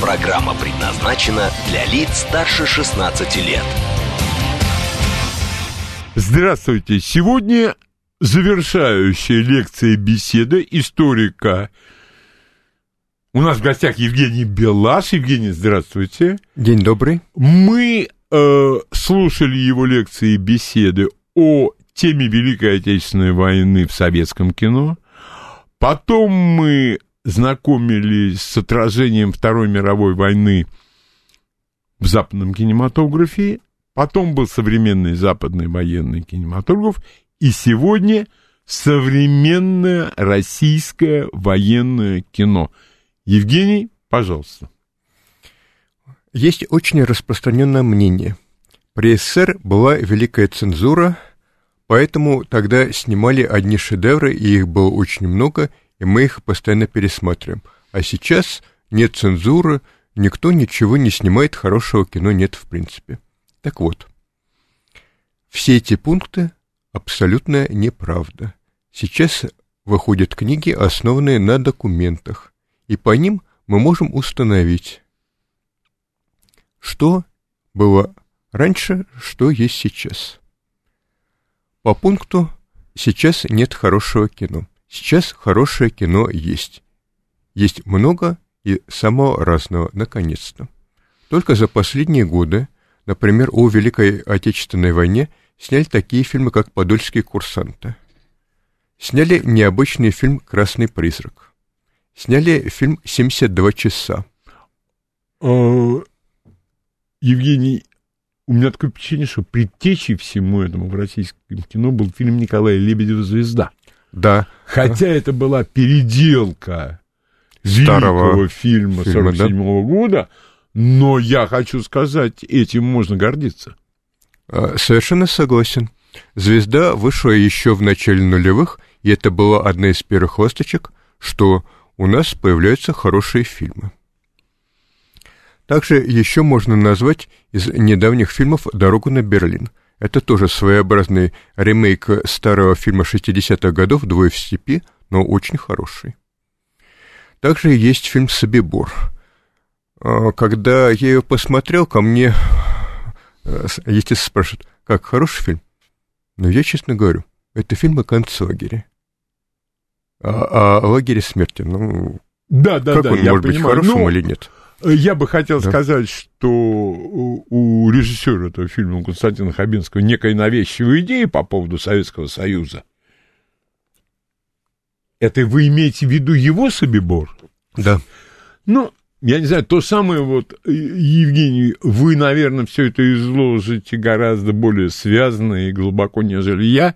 Программа предназначена для лиц старше 16 лет. Здравствуйте. Сегодня завершающая лекция беседа историка. У нас в гостях Евгений Белаш. Евгений, здравствуйте. День добрый. Мы э, слушали его лекции и беседы о теме Великой Отечественной войны в советском кино. Потом мы знакомились с отражением Второй мировой войны в западном кинематографе. Потом был современный западный военный кинематограф. И сегодня современное российское военное кино. Евгений, пожалуйста. Есть очень распространенное мнение. При СССР была великая цензура, поэтому тогда снимали одни шедевры, и их было очень много, и мы их постоянно пересматриваем. А сейчас нет цензуры, никто ничего не снимает, хорошего кино нет в принципе. Так вот, все эти пункты абсолютная неправда. Сейчас выходят книги, основанные на документах, и по ним мы можем установить, что было раньше, что есть сейчас. По пункту «Сейчас нет хорошего кино». Сейчас хорошее кино есть. Есть много и самого разного, наконец-то. Только за последние годы, например, о Великой Отечественной войне сняли такие фильмы, как «Подольские курсанты». Сняли необычный фильм «Красный призрак». Сняли фильм «72 часа». А, Евгений, у меня такое впечатление, что предтечей всему этому в российском кино был фильм Николая Лебедева «Звезда». Да. Хотя это была переделка Старого великого фильма фильма, 47 -го года, но я хочу сказать, этим можно гордиться. А, Совершенно согласен. «Звезда» вышла еще в начале нулевых, и это была одна из первых ласточек, что у нас появляются хорошие фильмы. Также еще можно назвать из недавних фильмов «Дорогу на Берлин». Это тоже своеобразный ремейк старого фильма 60-х годов «Двое в степи», но очень хороший. Также есть фильм «Собибор». А, Когда я ее посмотрел, ко мне, э, естественно, спрашивают, как, хороший фильм? Но я честно говорю, это фильм о концлагере. А, о лагере смерти. Ну, Да, да, как да, он я может быть понимаю. хорошим Ну, или нет? Я бы хотел Да. сказать, что у режиссера этого фильма, у Константина Хабенского, некая навязчивая идея по поводу Советского Союза. Это вы имеете в виду его Собибор? Да. Ну, я не знаю, то самое вот, э, Евгений, вы, наверное, все это изложите гораздо более связанно и глубоко, нежели я.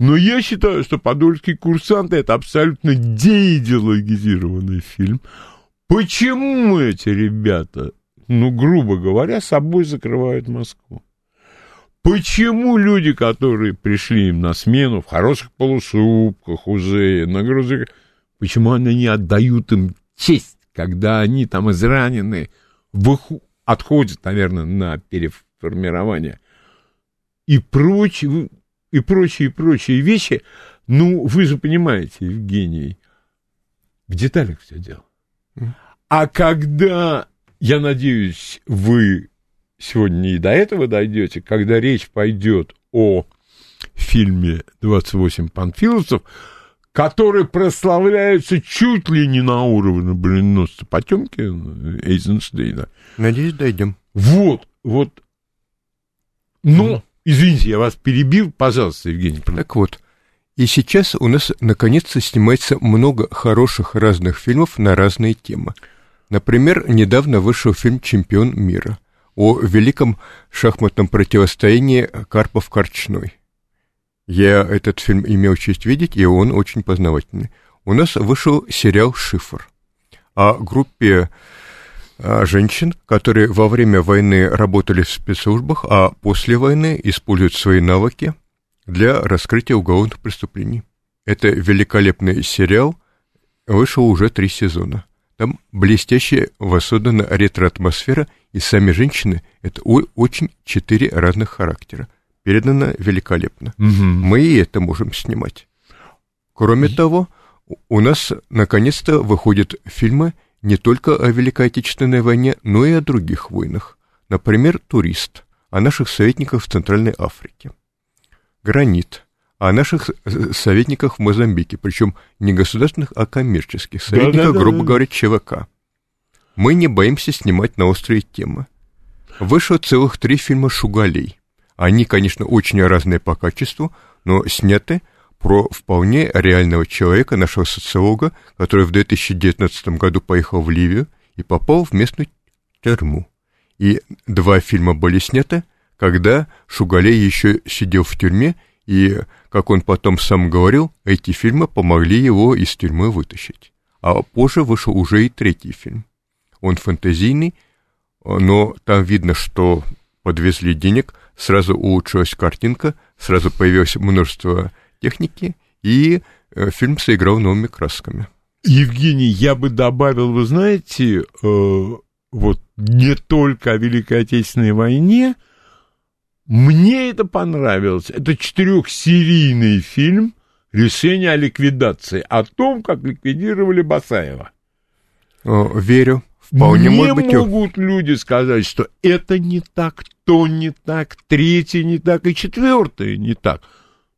Но я считаю, что «Подольские курсанты» — это абсолютно деидеологизированный фильм. Почему эти ребята, ну, грубо говоря, собой закрывают Москву? Почему люди, которые пришли им на смену в хороших полушубках уже, на грузовиках, почему они не отдают им честь, когда они там изранены, выху- отходят, наверное, на переформирование и прочее, и прочие, и прочие вещи, ну, вы же понимаете, Евгений, в деталях все дело. А когда, я надеюсь, вы сегодня и до этого дойдете, когда речь пойдет о фильме «28 панфиловцев», который прославляется чуть ли не на уровне броненосца Потемкина, Эйзенштейна. Надеюсь, дойдем. Вот, вот. Ну, извините, я вас перебил, пожалуйста, Евгений. Так вот, и сейчас у нас наконец-то снимается много хороших разных фильмов на разные темы. Например, недавно вышел фильм «Чемпион мира» о великом шахматном противостоянии Карпов-Корчной. Я этот фильм имел честь видеть, и он очень познавательный. У нас вышел сериал «Шифр» о группе а, женщин, которые во время войны работали в спецслужбах, а после войны используют свои навыки для раскрытия уголовных преступлений. Это великолепный сериал, вышел уже три сезона. Там блестящая воссоздана ретро-атмосфера, и сами женщины — это очень четыре разных характера. Передано великолепно. Угу. Мы и это можем снимать. Кроме и... того, у нас наконец-то выходят фильмы не только о Великой Отечественной войне, но и о других войнах. Например, «Турист», о наших советниках в Центральной Африке. «Гранит», о наших советниках в Мозамбике, причем не государственных, а коммерческих советниках, да, да, грубо да, говоря, ЧВК. Мы не боимся снимать на острые темы. Вышло целых три фильма «Шугалей». Они, конечно, очень разные по качеству, но сняты про вполне реального человека, нашего социолога, который в 2019 году поехал в Ливию и попал в местную тюрьму. И два фильма были сняты, когда Шугалей еще сидел в тюрьме и, как он потом сам говорил, эти фильмы помогли его из тюрьмы вытащить. А позже вышел уже и третий фильм. Он фэнтезийный, но там видно, что подвезли денег, сразу улучшилась картинка, сразу появилось множество техники, и э, фильм сыграл новыми красками. Евгений, я бы добавил, вы знаете, э, вот не только о Великой Отечественной войне, мне это понравилось. Это четырехсерийный фильм «Решение о ликвидации», о том, как ликвидировали Басаева. О, верю. Вполне Мне может быть... могут люди сказать, что это не так, то не так, третье не так и четвертое не так.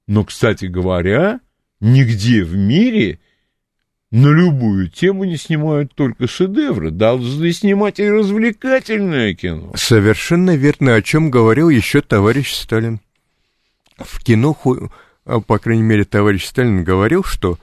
Но, кстати говоря, нигде в мире на любую тему не снимают только шедевры, должны снимать и развлекательное кино. Совершенно верно, о чем говорил еще товарищ Сталин. В кино, а, по крайней мере, товарищ Сталин говорил, что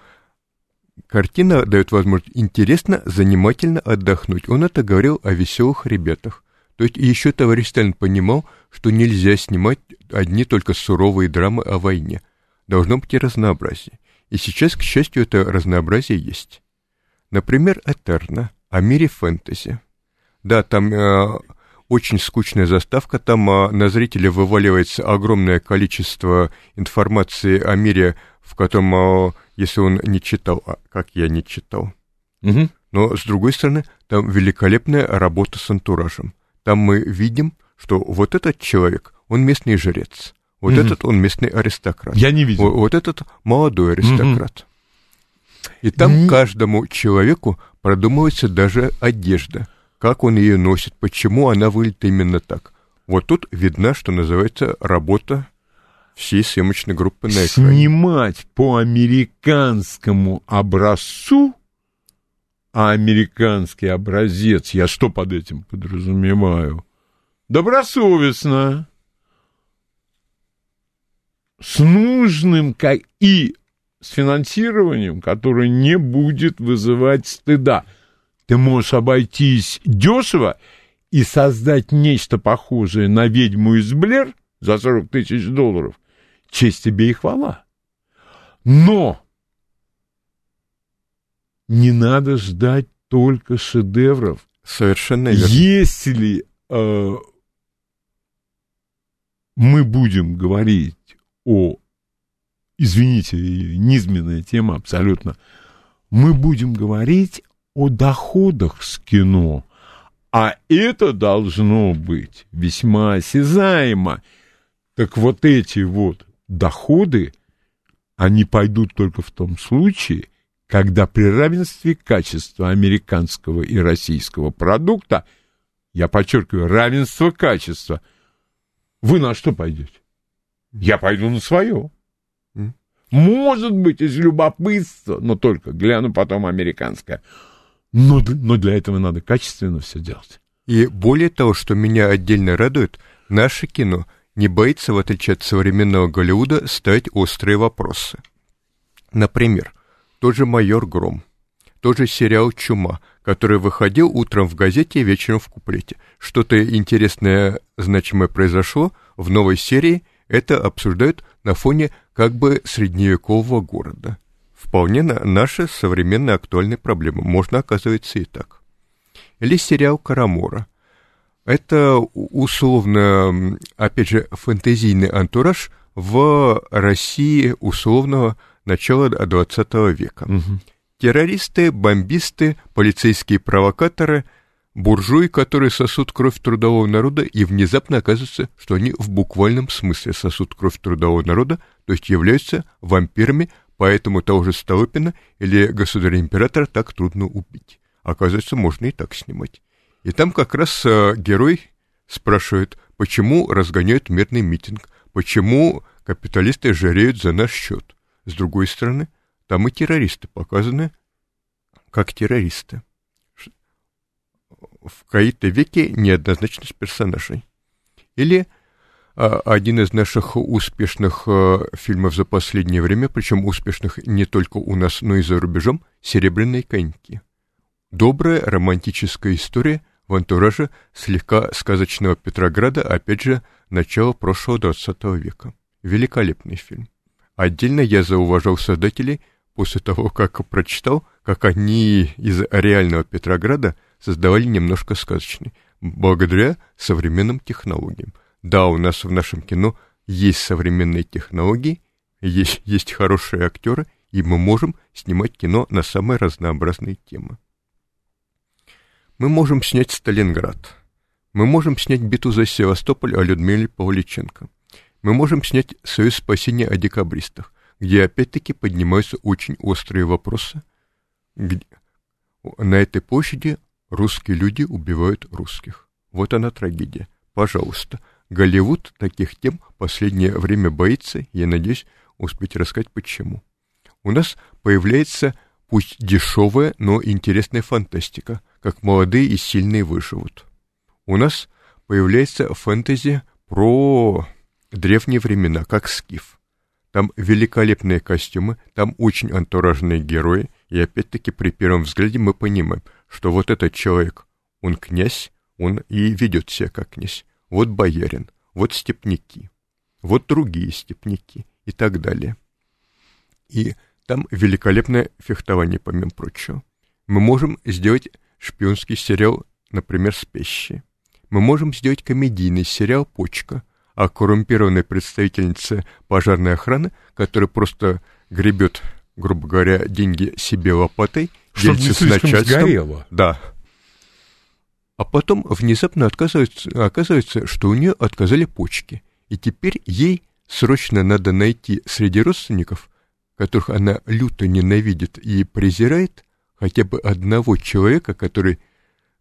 картина дает возможность интересно, занимательно отдохнуть. Он это говорил о веселых ребятах. То есть еще товарищ Сталин понимал, что нельзя снимать одни только суровые драмы о войне. Должно быть и разнообразие. И сейчас, к счастью, это разнообразие есть. Например, Этерна о мире фэнтези. Да, там э, очень скучная заставка, там э, на зрителя вываливается огромное количество информации о мире, в котором, э, если он не читал, а как я не читал. Угу. Но, с другой стороны, там великолепная работа с антуражем. Там мы видим, что вот этот человек, он местный жрец. Вот mm этот он местный аристократ. Я не видел. Вот, вот этот молодой аристократ. mm И там mm каждому человеку продумывается даже одежда. Как он ее носит, почему она выглядит именно так. Вот тут видна, что называется, работа всей съемочной группы на экране. Снимать по американскому образцу, а американский образец, я что под этим подразумеваю? Добросовестно с нужным и с финансированием, которое не будет вызывать стыда. Ты можешь обойтись дешево и создать нечто похожее на ведьму из Блер за 40 тысяч долларов. Честь тебе и хвала. Но не надо ждать только шедевров. Совершенно верно. Если э, мы будем говорить о, извините, низменная тема абсолютно, мы будем говорить о доходах с кино, а это должно быть весьма осязаемо. Так вот эти вот доходы, они пойдут только в том случае, когда при равенстве качества американского и российского продукта, я подчеркиваю, равенство качества, вы на что пойдете? Я пойду на свое. Может быть, из любопытства, но только гляну потом американское. Но, но для этого надо качественно все делать. И более того, что меня отдельно радует, наше кино не боится, в отличие от современного Голливуда, ставить острые вопросы. Например, тот же «Майор Гром», тот же сериал «Чума», который выходил утром в газете и вечером в куплете. Что-то интересное, значимое произошло в новой серии, это обсуждают на фоне как бы средневекового города. Вполне на наши современные актуальные проблемы. Можно, оказывается, и так. Или сериал «Карамора». Это условно, опять же, фэнтезийный антураж в России условного начала XX века. Угу. Террористы, бомбисты, полицейские провокаторы, буржуи, которые сосут кровь трудового народа, и внезапно оказывается, что они в буквальном смысле сосут кровь трудового народа, то есть являются вампирами, поэтому того же Столыпина или государя-императора так трудно убить. Оказывается, можно и так снимать. И там как раз э, герой спрашивает, почему разгоняют мирный митинг, почему капиталисты жареют за наш счет. С другой стороны, там и террористы показаны как террористы. В какой-то веке неоднозначность персонажей. Или а, один из наших успешных а, фильмов за последнее время, причем успешных не только у нас, но и за рубежом, «Серебряные коньки». Добрая романтическая история в антураже слегка сказочного Петрограда, опять же, начала прошлого 20 века. Великолепный фильм. Отдельно я зауважал создателей после того, как прочитал, как они из реального Петрограда создавали немножко сказочный, благодаря современным технологиям. Да, у нас в нашем кино есть современные технологии, есть, есть хорошие актеры, и мы можем снимать кино на самые разнообразные темы. Мы можем снять Сталинград. Мы можем снять битву за Севастополь о Людмиле Павличенко. Мы можем снять Союз спасения о декабристах, где опять-таки поднимаются очень острые вопросы. Где... На этой площади русские люди убивают русских. Вот она трагедия. Пожалуйста. Голливуд таких тем последнее время боится, я надеюсь успеть рассказать почему. У нас появляется пусть дешевая, но интересная фантастика – как молодые и сильные выживут. У нас появляется фэнтези про древние времена, как скиф. Там великолепные костюмы, там очень антуражные герои, и опять-таки при первом взгляде мы понимаем, что вот этот человек, он князь, он и ведет себя как князь. Вот боярин, вот степняки, вот другие степняки и так далее. И там великолепное фехтование, помимо прочего. Мы можем сделать шпионский сериал, например, «Спящие». Мы можем сделать комедийный сериал «Почка» о коррумпированной представительнице пожарной охраны, которая просто гребет, грубо говоря, деньги себе лопатой, Чтобы делится с начальством. Сгорело. Да. А потом внезапно оказывается, оказывается, что у нее отказали почки. И теперь ей срочно надо найти среди родственников, которых она люто ненавидит и презирает, хотя бы одного человека, который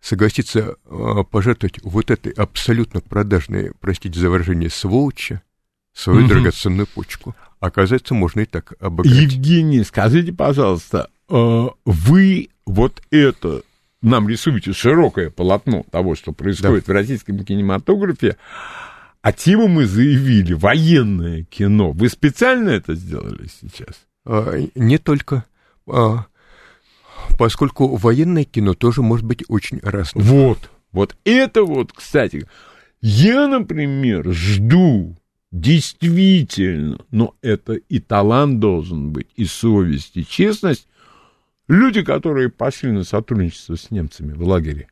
согласится а, пожертвовать вот этой абсолютно продажной, простите за выражение, сволочи, свою угу. драгоценную почку. Оказывается, можно и так обыграть. Евгений, скажите, пожалуйста, вы вот это нам рисуете широкое полотно того, что происходит да. в российском кинематографе, а тему мы заявили военное кино. Вы специально это сделали сейчас? А, не только поскольку военное кино тоже может быть очень разным. Вот, вот это вот, кстати, я, например, жду действительно, но это и талант должен быть, и совесть, и честность. Люди, которые пошли на сотрудничество с немцами в лагере.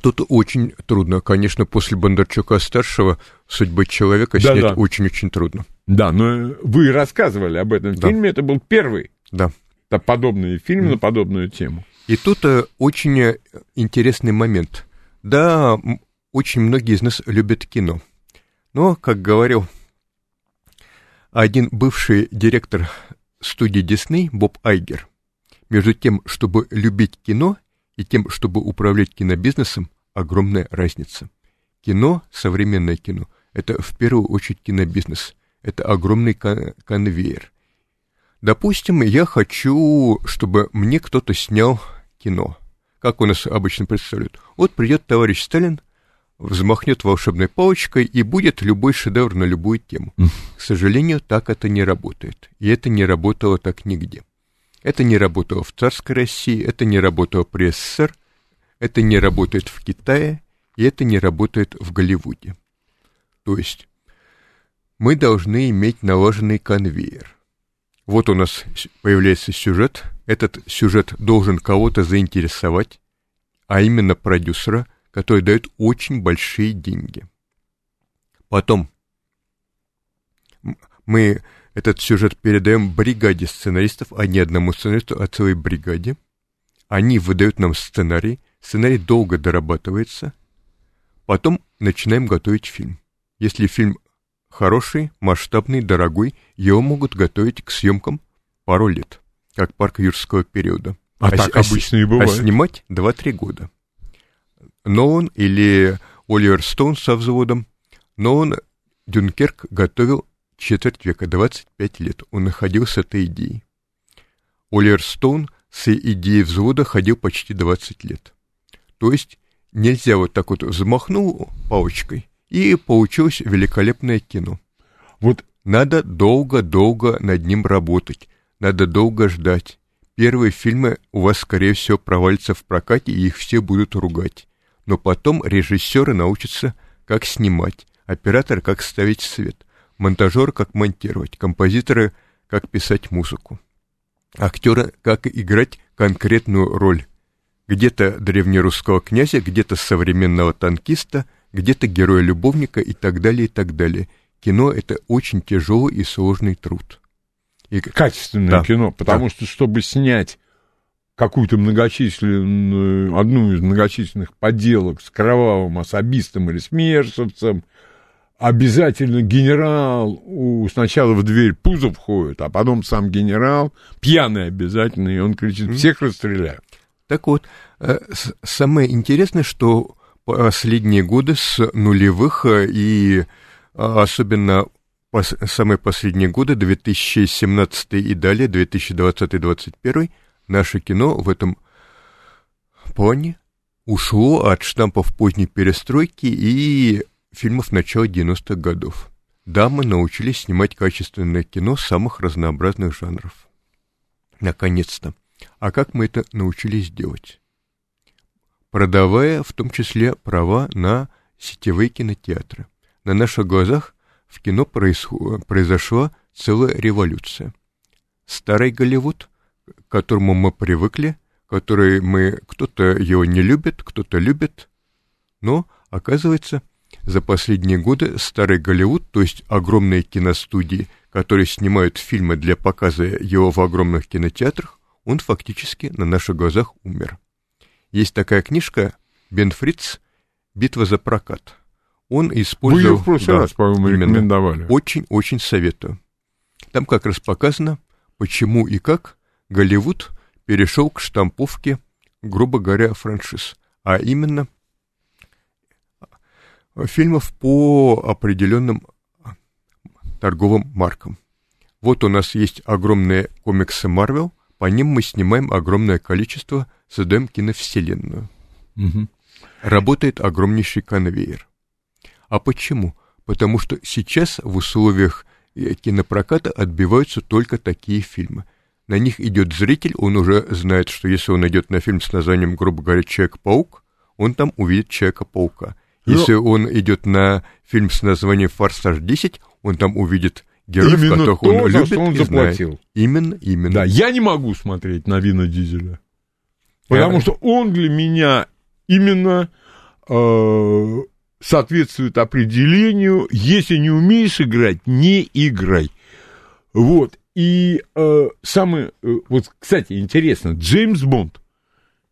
Тут очень трудно. Конечно, после Бондарчука-старшего судьбы человека да, снять очень-очень трудно. Да, но вы рассказывали об этом да. фильме, это был первый да. Подобный фильм mm. на подобную тему. И тут э, очень э, интересный момент. Да, очень многие из нас любят кино. Но, как говорил один бывший директор студии Дисней Боб Айгер, между тем, чтобы любить кино и тем, чтобы управлять кинобизнесом, огромная разница. Кино, современное кино, это в первую очередь кинобизнес – это огромный конвейер. Допустим, я хочу, чтобы мне кто-то снял кино. Как у нас обычно представляют. Вот придет товарищ Сталин, взмахнет волшебной палочкой и будет любой шедевр на любую тему. К сожалению, так это не работает. И это не работало так нигде. Это не работало в царской России, это не работало при СССР, это не работает в Китае, и это не работает в Голливуде. То есть мы должны иметь наложенный конвейер. Вот у нас появляется сюжет, этот сюжет должен кого-то заинтересовать, а именно продюсера, который дает очень большие деньги. Потом мы этот сюжет передаем бригаде сценаристов, а не одному сценаристу, а целой бригаде. Они выдают нам сценарий, сценарий долго дорабатывается, потом начинаем готовить фильм. Если фильм хороший, масштабный, дорогой, его могут готовить к съемкам пару лет, как парк юрского периода. А, а так а, обычно и бывает. А снимать 2-3 года. Нолан или Оливер Стоун со взводом. Нолан Дюнкерк готовил четверть века, 25 лет. Он находил с этой идеей. Оливер Стоун с идеей взвода ходил почти 20 лет. То есть нельзя вот так вот взмахнул палочкой, и получилось великолепное кино. Вот надо долго-долго над ним работать, надо долго ждать. Первые фильмы у вас, скорее всего, провалятся в прокате, и их все будут ругать. Но потом режиссеры научатся, как снимать, оператор, как ставить свет, монтажер, как монтировать, композиторы, как писать музыку, актеры, как играть конкретную роль. Где-то древнерусского князя, где-то современного танкиста, где-то героя-любовника и так далее, и так далее. Кино — это очень тяжелый и сложный труд. И... Качественное да. кино, потому да. что, чтобы снять какую-то многочисленную, одну из многочисленных поделок с кровавым особистом или смершевцем, обязательно генерал у, сначала в дверь пузо входит, а потом сам генерал, пьяный обязательно, и он кричит, всех расстреляю. Так вот, э, самое интересное, что последние годы с нулевых э, и а, особенно самые последние годы, 2017 и далее, 2020-2021, наше кино в этом плане ушло от штампов поздней перестройки и фильмов начала 90-х годов. Да, мы научились снимать качественное кино самых разнообразных жанров. Наконец-то. А как мы это научились делать? Продавая в том числе права на сетевые кинотеатры. На наших глазах в кино произошла целая революция. Старый Голливуд, к которому мы привыкли, который мы, кто-то его не любит, кто-то любит, но, оказывается, за последние годы старый Голливуд, то есть огромные киностудии, которые снимают фильмы для показа его в огромных кинотеатрах, он фактически на наших глазах умер. Есть такая книжка Бен Фриц «Битва за прокат». Он использовал... Вы ее в прошлый да, раз, по-моему, рекомендовали. Очень-очень советую. Там как раз показано, почему и как Голливуд перешел к штамповке, грубо говоря, франшиз. А именно фильмов по определенным торговым маркам. Вот у нас есть огромные комиксы Marvel, по ним мы снимаем огромное количество, создаем киновселенную. Угу. Работает огромнейший конвейер. А почему? Потому что сейчас в условиях э, кинопроката отбиваются только такие фильмы. На них идет зритель, он уже знает, что если он идет на фильм с названием, грубо говоря, Человек-паук, он там увидит Человека-паука. Ну, Если Но... он идет на фильм с названием «Форсаж 10», он там увидит героев, именно которых то, он любит он и заплатил. Знает. Именно, именно. Да, я не могу смотреть на Вина Дизеля. Потому я... что он для меня именно э, соответствует определению «если не умеешь играть, не играй». Вот. И э, самое... Э, вот, кстати, интересно, Джеймс Бонд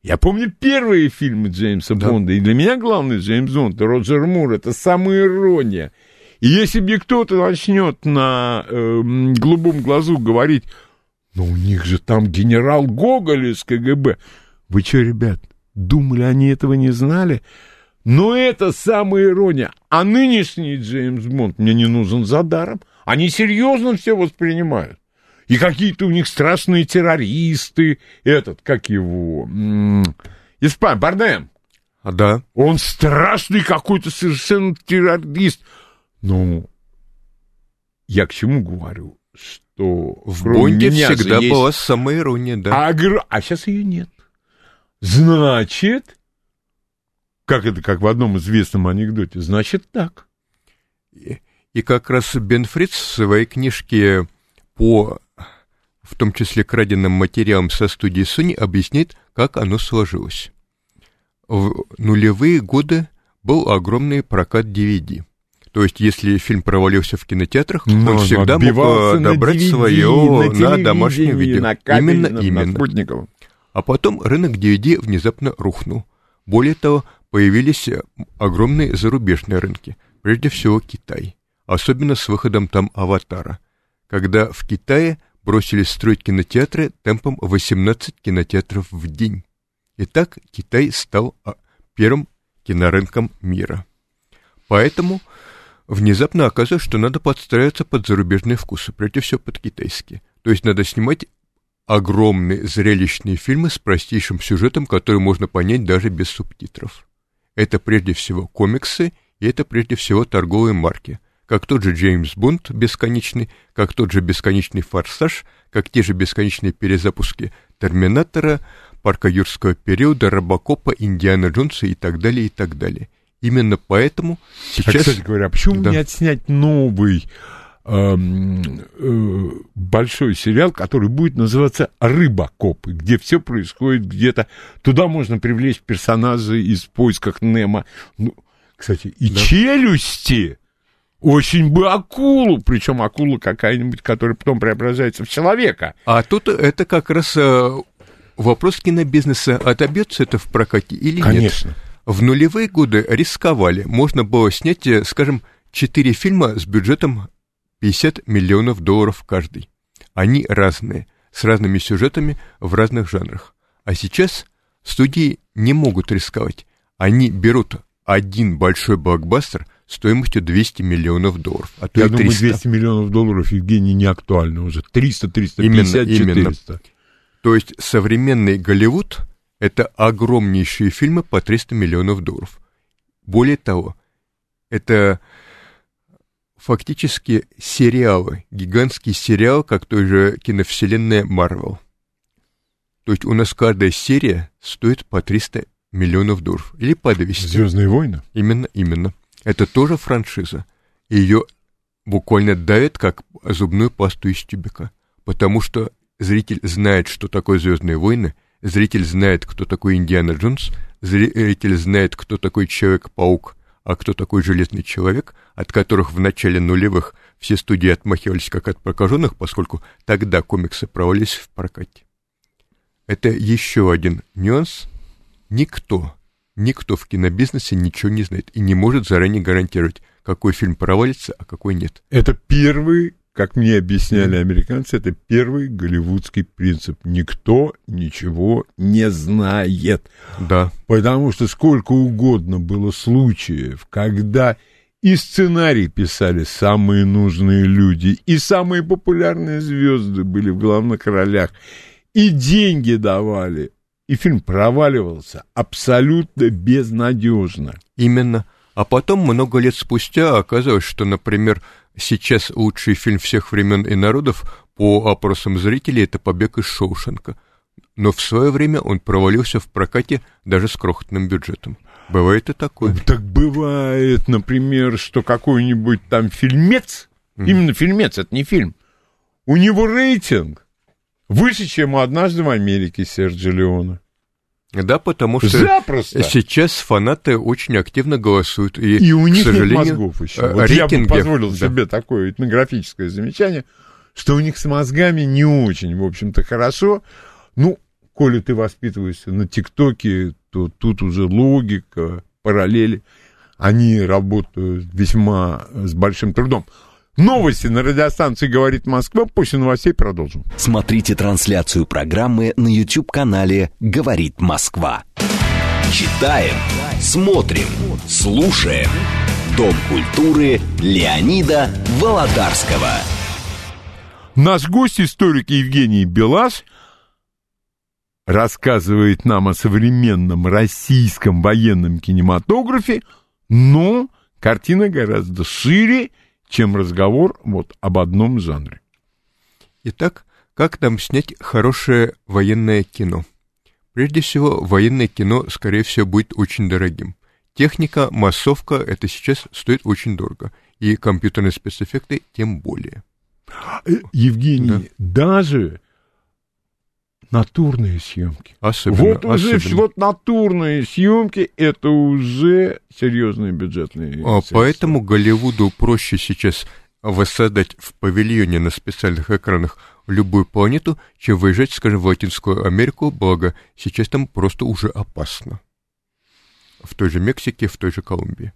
я помню первые фильмы Джеймса да. Бонда, и для меня главный Джеймс Бонд, Роджер Мур, это самая ирония. И если мне кто-то начнет на э, голубом глазу говорить, ну у них же там генерал Гоголь из КГБ. Вы что, ребят, думали, они этого не знали? Но это самая ирония. А нынешний Джеймс Бонд мне не нужен за даром. Они серьезно все воспринимают и какие-то у них страшные террористы, этот, как его, Испан, Бардем. А, да. Он страшный какой-то совершенно террорист. Ну, я к чему говорю? Что в Бонде всегда есть... была самоирония, да. А, а сейчас ее нет. Значит, как это, как в одном известном анекдоте, значит так. И, и как раз Бен Фриц в своей книжке по в том числе краденным материалом со студии Sony, объясняет, как оно сложилось. В нулевые годы был огромный прокат DVD. То есть, если фильм провалился в кинотеатрах, Но он всегда мог э, на добрать DVD, свое на, телевидении, домашнее видео. На кабельном, именно, на именно. А потом рынок DVD внезапно рухнул. Более того, появились э, огромные зарубежные рынки, прежде всего Китай, особенно с выходом там «Аватара», когда в Китае бросились строить кинотеатры темпом 18 кинотеатров в день. И так Китай стал а, первым кинорынком мира. Поэтому внезапно оказалось, что надо подстраиваться под зарубежные вкусы, прежде всего под китайские. То есть надо снимать огромные зрелищные фильмы с простейшим сюжетом, который можно понять даже без субтитров. Это прежде всего комиксы, и это прежде всего торговые марки, как тот же Джеймс Бонд бесконечный, как тот же бесконечный Форсаж, как те же бесконечные перезапуски Терминатора, Парка юрского периода, Робокопа, Индиана Джонса и так далее, и так далее. Именно поэтому А, сейчас... кстати говоря, почему Да. не отснять новый эм, э, большой сериал, который будет называться «Рыбакопы», где все происходит где-то... Туда можно привлечь персонажей из «Поисках Немо». Ну, кстати, и Да. «Челюсти» очень бы акулу, причем акула какая-нибудь, которая потом преображается в человека. А тут это как раз э, вопрос кинобизнеса. Отобьется это в прокате или нет? Конечно. В нулевые годы рисковали. Можно было снять, э, скажем, четыре фильма с бюджетом 50 миллионов долларов каждый. Они разные, с разными сюжетами в разных жанрах. А сейчас студии не могут рисковать. Они берут один большой блокбастер стоимостью 200 миллионов долларов, а то Я и думаю, 300. 200 миллионов долларов, Евгений, не актуально уже. 300, 350, Именно, именно. 400. То есть современный Голливуд — это огромнейшие фильмы по 300 миллионов долларов. Более того, это фактически сериалы, гигантский сериал, как той же киновселенная Марвел. То есть у нас каждая серия стоит по 300 миллионов долларов. Или по 200. Звездные войны. Именно, именно. Это тоже франшиза. Ее буквально давят, как зубную пасту из тюбика. Потому что зритель знает, что такое Звездные войны, зритель знает, кто такой Индиана Джонс, зритель знает, кто такой Человек-паук, а кто такой Железный Человек, от которых в начале нулевых все студии отмахивались как от прокаженных, поскольку тогда комиксы провалились в прокате. Это еще один нюанс. Никто, никто в кинобизнесе ничего не знает и не может заранее гарантировать, какой фильм провалится, а какой нет. Это первый, как мне объясняли американцы, это первый голливудский принцип. Никто ничего не знает. Да, Потому что сколько угодно было случаев, когда и сценарий писали самые нужные люди, и самые популярные звезды были в главных ролях, и деньги давали, и фильм проваливался абсолютно безнадежно. именно. А потом, много лет спустя, оказалось, что, например, сейчас лучший фильм всех времен и народов по опросам зрителей это «Побег из Шоушенка». Но в свое время он провалился в прокате даже с крохотным бюджетом. Бывает и такое. Так бывает, например, что какой-нибудь там фильмец, Мгм. именно фильмец, это не фильм, у него рейтинг выше, чем у «Однажды в Америке» Серджо Леоне. Да, потому что Запросто. сейчас фанаты очень активно голосуют. И, И у к них нет сожалению, мозгов еще. э, Вот я бы рейтинги- позволил да. себе такое этнографическое замечание, что у них с мозгами не очень, в общем-то, хорошо. Ну, коли ты воспитываешься на ТикТоке, то тут уже логика, параллели. Они работают весьма с большим трудом. Новости на радиостанции «Говорит Москва». После новостей продолжим. Смотрите трансляцию программы на YouTube-канале «Говорит Москва». Читаем, смотрим, слушаем. Дом культуры Леонида Володарского. Наш гость, историк Евгений Белаш, рассказывает нам о современном российском военном кинематографе, но картина гораздо шире, чем разговор вот об одном жанре. Итак, как нам снять хорошее военное кино? Прежде всего, военное кино, скорее всего, будет очень дорогим. Техника, массовка, это сейчас стоит очень дорого. И компьютерные спецэффекты тем более. Э, Евгений, даже натурные съемки. Особенно, вот уже особенно. вот натурные съемки это уже серьезные бюджетные. А, средства. поэтому Голливуду проще сейчас воссоздать в павильоне на специальных экранах любую планету, чем выезжать, скажем, в Латинскую Америку, благо сейчас там просто уже опасно. В той же Мексике, в той же Колумбии.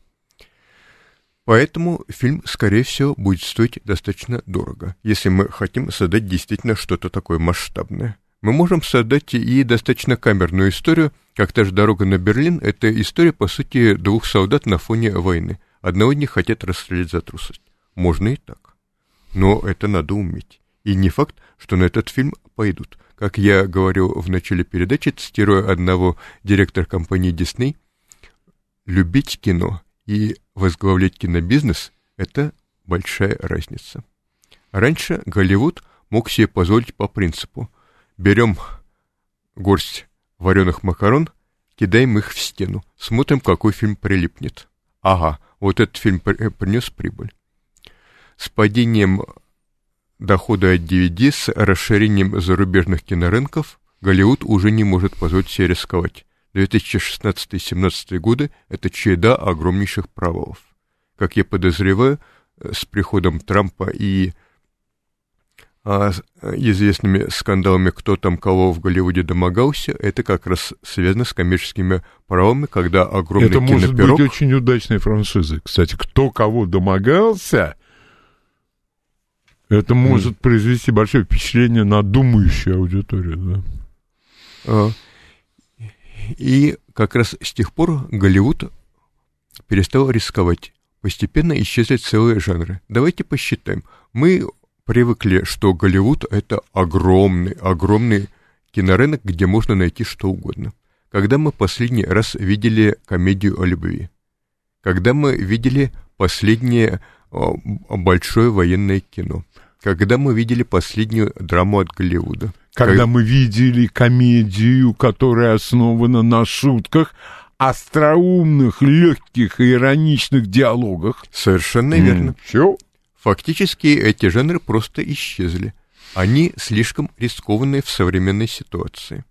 Поэтому фильм, скорее всего, будет стоить достаточно дорого, если мы хотим создать действительно что-то такое масштабное. Мы можем создать и достаточно камерную историю, как та же «Дорога на Берлин» — это история, по сути, двух солдат на фоне войны. Одного них хотят расстрелять за трусость. Можно и так. Но это надо уметь. И не факт, что на этот фильм пойдут. Как я говорил в начале передачи, цитируя одного директора компании Disney, любить кино и возглавлять кинобизнес – это большая разница. Раньше Голливуд мог себе позволить по принципу берем горсть вареных макарон, кидаем их в стену, смотрим, какой фильм прилипнет. Ага, вот этот фильм принес прибыль. С падением дохода от DVD, с расширением зарубежных кинорынков, Голливуд уже не может позволить себе рисковать. 2016-2017 годы – это череда огромнейших провалов. Как я подозреваю, с приходом Трампа и а, известными скандалами, кто там кого в Голливуде домогался, это как раз связано с коммерческими правами, когда огромный Это может кинопирог... быть очень удачной франшизой. Кстати, кто кого домогался, это может mm. произвести большое впечатление на думающую аудиторию. Да? А, и как раз с тех пор Голливуд перестал рисковать. Постепенно исчезли целые жанры. Давайте посчитаем. Мы привыкли, что Голливуд — это огромный, огромный кинорынок, где можно найти что угодно. Когда мы последний раз видели комедию о любви? Когда мы видели последнее большое военное кино? Когда мы видели последнюю драму от Голливуда? Когда как... мы видели комедию, которая основана на шутках, остроумных, легких и ироничных диалогах. Совершенно верно. Все. Фактически эти жанры просто исчезли. Они слишком рискованные в современной ситуации.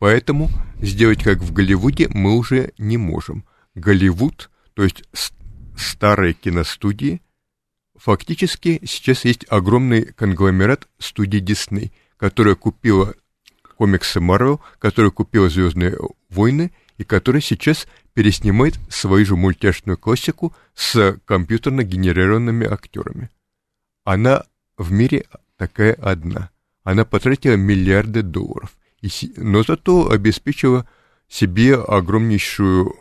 Поэтому сделать как в Голливуде мы уже не можем. Голливуд, то есть старые киностудии, фактически сейчас есть огромный конгломерат студии Дисней, которая купила комиксы Марвел, которая купила Звездные войны и которая сейчас переснимает свою же мультяшную классику с компьютерно генерированными актерами. Она в мире такая одна. Она потратила миллиарды долларов, но зато обеспечила себе огромнейшую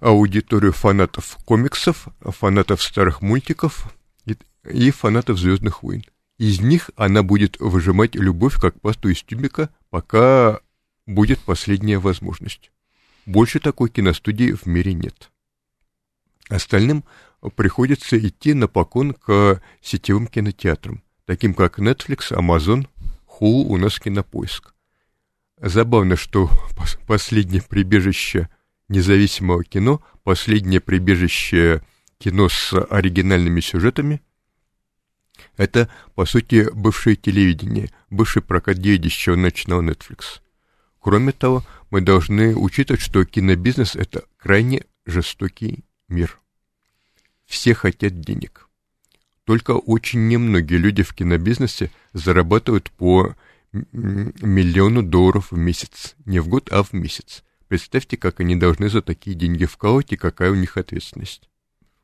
аудиторию фанатов комиксов, фанатов старых мультиков и, и фанатов Звездных войн. Из них она будет выжимать любовь, как пасту из тюбика, пока будет последняя возможность. Больше такой киностудии в мире нет. Остальным приходится идти на покон к сетевым кинотеатрам, таким как Netflix, Amazon, Hulu у нас кинопоиск. Забавно, что последнее прибежище независимого кино, последнее прибежище кино с оригинальными сюжетами, это, по сути, бывшее телевидение, бывший прокат чего начинал Netflix. Кроме того, мы должны учитывать, что кинобизнес – это крайне жестокий мир. Все хотят денег. Только очень немногие люди в кинобизнесе зарабатывают по миллиону долларов в месяц. Не в год, а в месяц. Представьте, как они должны за такие деньги вкалывать и какая у них ответственность.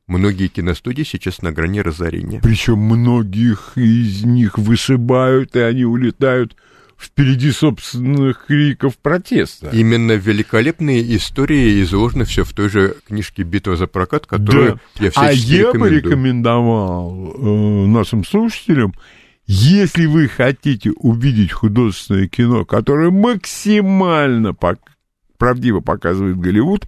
Многие киностудии сейчас на грани разорения. Причем многих из них вышибают, и они улетают впереди собственных криков протеста. Именно великолепные истории изложены все в той же книжке «Битва за прокат», которую да. я А я бы рекомендовал э, нашим слушателям, если вы хотите увидеть художественное кино, которое максимально пок- правдиво показывает Голливуд,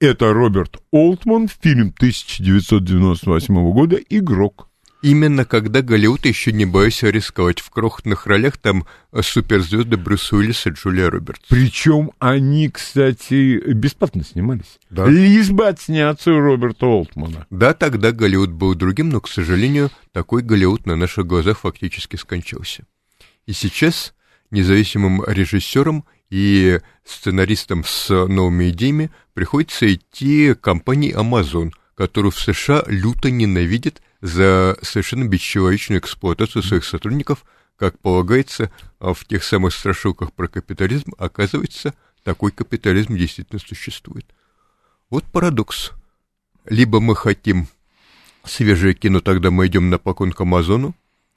это Роберт Олтман, фильм 1998 года «Игрок». Именно когда Голливуд еще не боялся рисковать. В крохотных ролях там суперзвезды Брюс Уиллис и Джулия Робертс. Причем они, кстати, бесплатно снимались. Да. Лишь бы отсняться у Роберта Олтмана. Да, тогда Голливуд был другим, но, к сожалению, такой Голливуд на наших глазах фактически скончался. И сейчас независимым режиссерам и сценаристам с новыми идеями приходится идти компании Amazon, которую в США люто ненавидит за совершенно бесчеловечную эксплуатацию своих сотрудников, как полагается в тех самых страшилках про капитализм, оказывается, такой капитализм действительно существует. Вот парадокс. Либо мы хотим свежее кино, тогда мы идем на поклон к Амазону,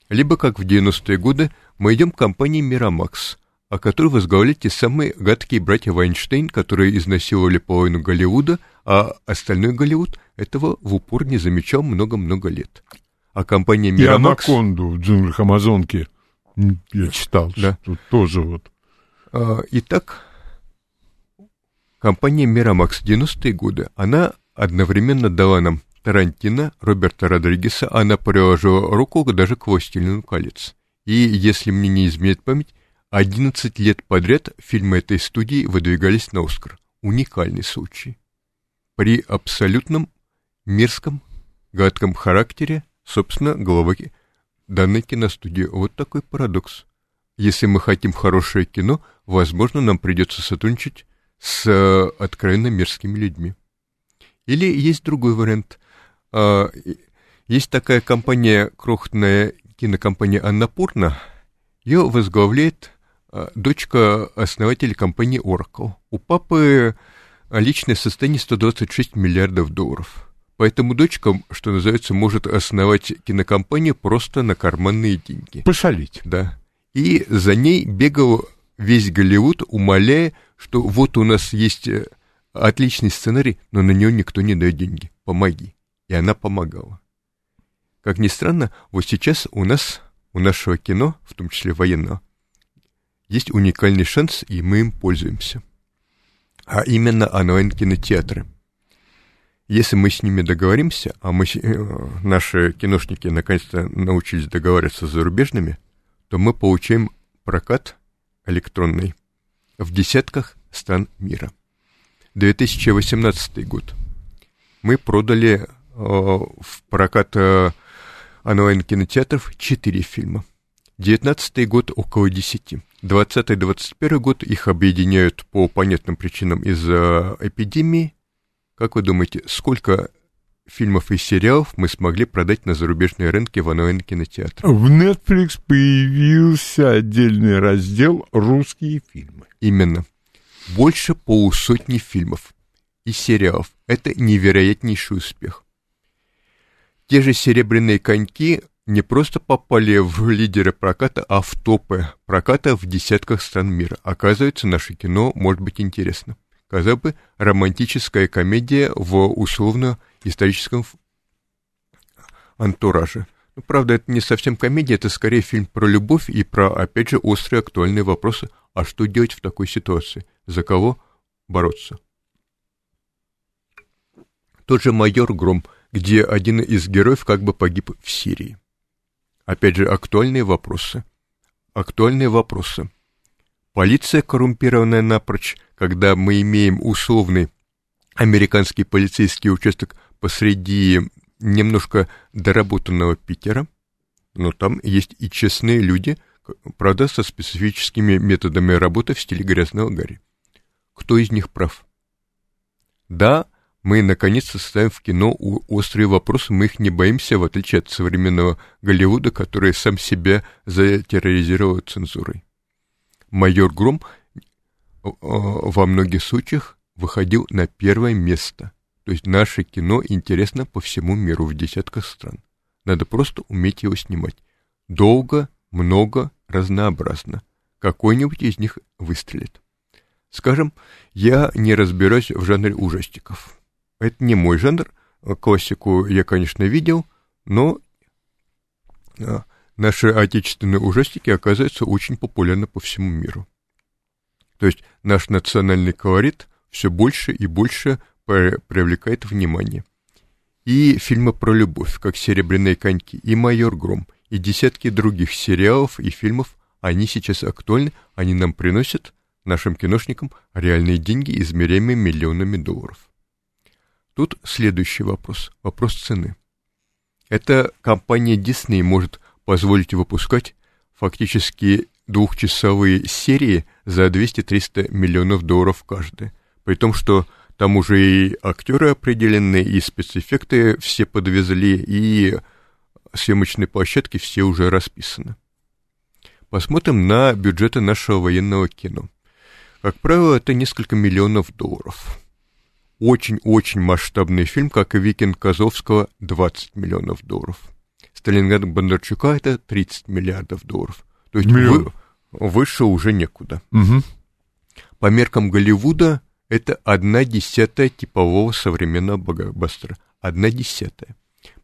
либо, как в 90-е годы, мы идем к компании Miramax, о которой возглавляют те самые гадкие братья Вайнштейн, которые изнасиловали половину Голливуда, а остальной Голливуд этого в упор не замечал много-много лет. А компания Miramax... И Анаконду в джунглях Амазонки я читал, да. тут тоже вот. А, итак, компания Miramax 90-е годы, она одновременно дала нам Тарантино, Роберта Родригеса, она приложила руку даже к «Властелину колец». И, если мне не изменяет память, 11 лет подряд фильмы этой студии выдвигались на «Оскар». Уникальный случай. При абсолютном мерзком, гадком характере, собственно, головы данной киностудии. Вот такой парадокс. Если мы хотим хорошее кино, возможно, нам придется сотрудничать с э, откровенно мерзкими людьми. Или есть другой вариант. А, есть такая компания, крохотная кинокомпания «Аннапурна». Ее возглавляет а, дочка основателя компании Oracle. У папы личное состояние 126 миллиардов долларов. Поэтому дочка, что называется, может основать кинокомпанию просто на карманные деньги. Пошалить. Да. И за ней бегал весь Голливуд, умоляя, что вот у нас есть э, отличный сценарий, но на нее никто не дает деньги. Помоги и она помогала. Как ни странно, вот сейчас у нас, у нашего кино, в том числе военного, есть уникальный шанс, и мы им пользуемся. А именно онлайн-кинотеатры. Если мы с ними договоримся, а мы, э, наши киношники наконец-то научились договариваться с зарубежными, то мы получаем прокат электронный в десятках стран мира. 2018 год. Мы продали Э, в прокат э, онлайн-кинотеатров 4 фильма. 19 год около 10. 20-21 год их объединяют по понятным причинам из-за эпидемии. Как вы думаете, сколько фильмов и сериалов мы смогли продать на зарубежные рынки в онлайн-кинотеатрах? В Netflix появился отдельный раздел «Русские фильмы». Именно. Больше полусотни фильмов и сериалов. Это невероятнейший успех. Те же «Серебряные коньки» не просто попали в лидеры проката, а в топы проката в десятках стран мира. Оказывается, наше кино может быть интересно. Казалось бы, романтическая комедия в условно-историческом антураже. Ну, правда, это не совсем комедия, это скорее фильм про любовь и про, опять же, острые актуальные вопросы. А что делать в такой ситуации? За кого бороться? Тот же майор Гром – где один из героев как бы погиб в Сирии. Опять же, актуальные вопросы. Актуальные вопросы. Полиция коррумпированная напрочь, когда мы имеем условный американский полицейский участок посреди немножко доработанного Питера, но там есть и честные люди, правда, со специфическими методами работы в стиле грязного Гарри. Кто из них прав? Да, мы наконец-то ставим в кино острые вопросы, мы их не боимся, в отличие от современного Голливуда, который сам себя затерроризировал цензурой. Майор Гром во многих случаях выходил на первое место. То есть наше кино интересно по всему миру в десятках стран. Надо просто уметь его снимать. Долго, много, разнообразно. Какой-нибудь из них выстрелит. Скажем, я не разбираюсь в жанре ужастиков. Это не мой жанр. Классику я, конечно, видел, но а, наши отечественные ужастики оказываются очень популярны по всему миру. То есть наш национальный колорит все больше и больше привлекает внимание. И фильмы про любовь, как «Серебряные коньки», и «Майор Гром», и десятки других сериалов и фильмов, они сейчас актуальны, они нам приносят, нашим киношникам, реальные деньги, измеряемые миллионами долларов. Тут следующий вопрос, вопрос цены. Эта компания Disney может позволить выпускать фактически двухчасовые серии за 200-300 миллионов долларов каждая. При том, что там уже и актеры определены, и спецэффекты все подвезли, и съемочные площадки все уже расписаны. Посмотрим на бюджеты нашего военного кино. Как правило, это несколько миллионов долларов. Очень-очень масштабный фильм, как и «Викинг Козовского» 20 миллионов долларов. «Сталинград Бондарчука» — это 30 миллиардов долларов. То есть вы, выше уже некуда. Угу. По меркам Голливуда это одна десятая типового современного блокбастера. Одна десятая.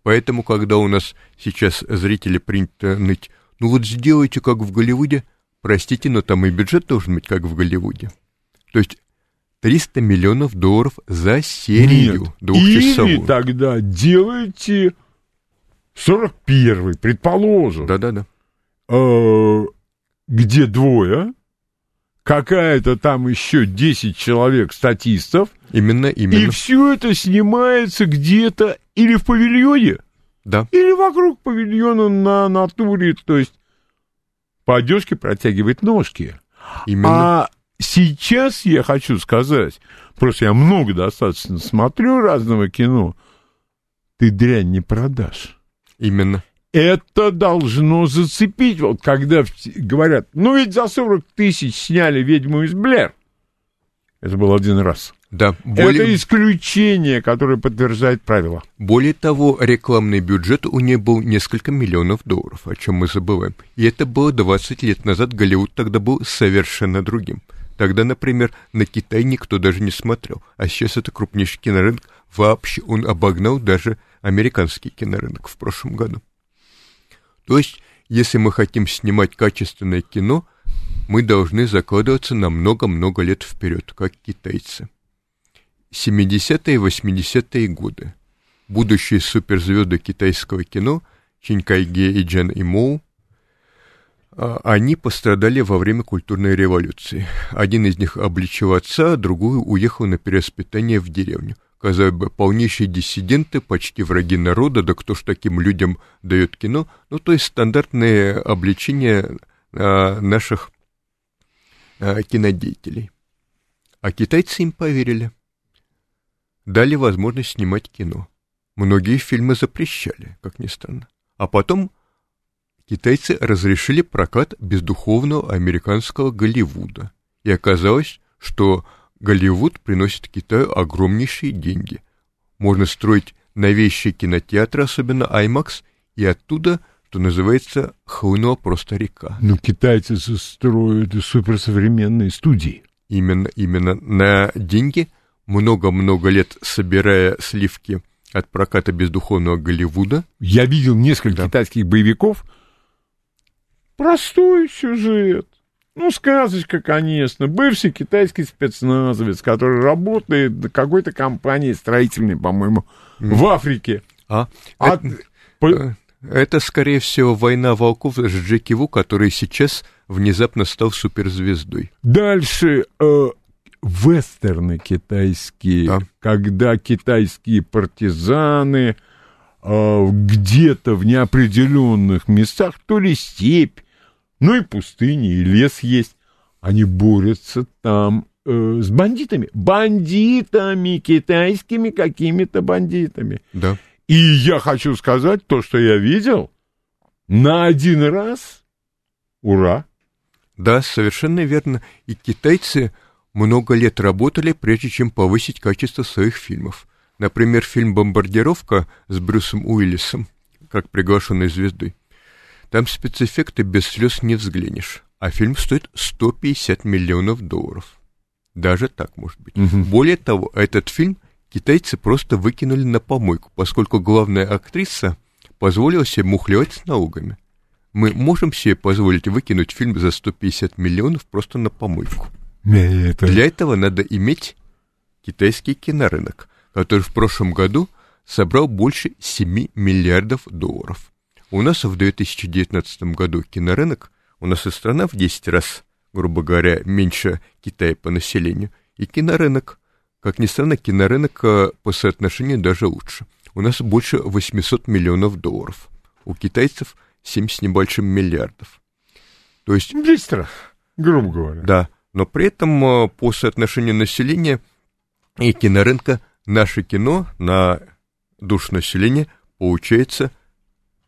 Поэтому, когда у нас сейчас зрители принято ныть, ну вот сделайте как в Голливуде, простите, но там и бюджет должен быть как в Голливуде. То есть 300 миллионов долларов за серию Нет. двухчасовую. Или тогда делайте 41-й, предположим. Да-да-да. э, где двое, какая-то там еще 10 человек статистов, Именно, и именно. все это снимается где-то или в павильоне, Да, или вокруг павильона на натуре, то есть по одежке протягивает ножки. именно. А сейчас я хочу сказать, просто я много достаточно смотрю разного кино, ты дрянь не продашь. Именно. Это должно зацепить. Вот когда говорят, ну ведь за 40 тысяч сняли «Ведьму из Блэр». Это был один раз. Да, более, Это исключение, которое подтверждает правило. более того, рекламный бюджет у нее был несколько миллионов долларов, о чем мы забываем. И это было 20 лет назад, Голливуд тогда был совершенно другим. Тогда, например, на Китай никто даже не смотрел, а сейчас это крупнейший кинорынок. Вообще он обогнал даже американский кинорынок в прошлом году. То есть, если мы хотим снимать качественное кино, мы должны закладываться на много-много лет вперед, как китайцы. 70-е и 80-е годы. Будущие суперзвезды китайского кино Чинь Кайге и Джан Имоу, они пострадали во время культурной революции. Один из них обличил отца, а другой уехал на перевоспитание в деревню. Казалось бы, полнейшие диссиденты, почти враги народа, да кто ж таким людям дает кино? Ну, то есть стандартные обличения а, наших а, кинодеятелей. А китайцы им поверили. Дали возможность снимать кино. Многие фильмы запрещали, как ни странно. А потом китайцы разрешили прокат бездуховного американского Голливуда. И оказалось, что Голливуд приносит Китаю огромнейшие деньги. Можно строить новейшие кинотеатры, особенно IMAX, и оттуда, что называется, хлынула просто река. Ну, китайцы строят суперсовременные студии. Именно, именно на деньги, много-много лет собирая сливки от проката бездуховного Голливуда, Я видел несколько Да. китайских боевиков. Простой сюжет. Ну, сказочка, конечно. Бывший китайский спецназовец, который работает в какой-то компании строительной, по-моему, в Африке. а, А это, по- э, это, скорее всего, «Война волков» с Джеки Ву, который сейчас внезапно стал суперзвездой. Дальше э, вестерны китайские, Да. когда китайские партизаны э, где-то в неопределенных местах, то ли степь, ну и пустыни, и лес есть, они борются там э, с бандитами. Бандитами, китайскими какими-то бандитами. Да. И я хочу сказать, то, что я видел, на один раз, ура, Да, совершенно верно. И китайцы много лет работали, прежде чем повысить качество своих фильмов. Например, фильм «Бомбардировка» с Брюсом Уиллисом, как приглашенной звездой. Там спецэффекты без слез не взглянешь, а фильм стоит 150 миллионов долларов. Даже так может быть. Мгм. Более того, этот фильм китайцы просто выкинули на помойку, поскольку главная актриса позволила себе мухлевать с налогами. Мы можем себе позволить выкинуть фильм за 150 миллионов просто на помойку. Это... Для этого надо иметь китайский кинорынок, который в прошлом году собрал больше 7 миллиардов долларов. У нас в 2019 году кинорынок, у нас и страна в 10 раз, грубо говоря, меньше Китая по населению, и кинорынок, как ни странно, кинорынок э, по соотношению даже лучше. У нас больше 800 миллионов долларов, у китайцев 7 с небольшим миллиардов. То есть... 10 раз, грубо говоря. Да, но при этом э, по соотношению населения и кинорынка наше кино на душу населения получается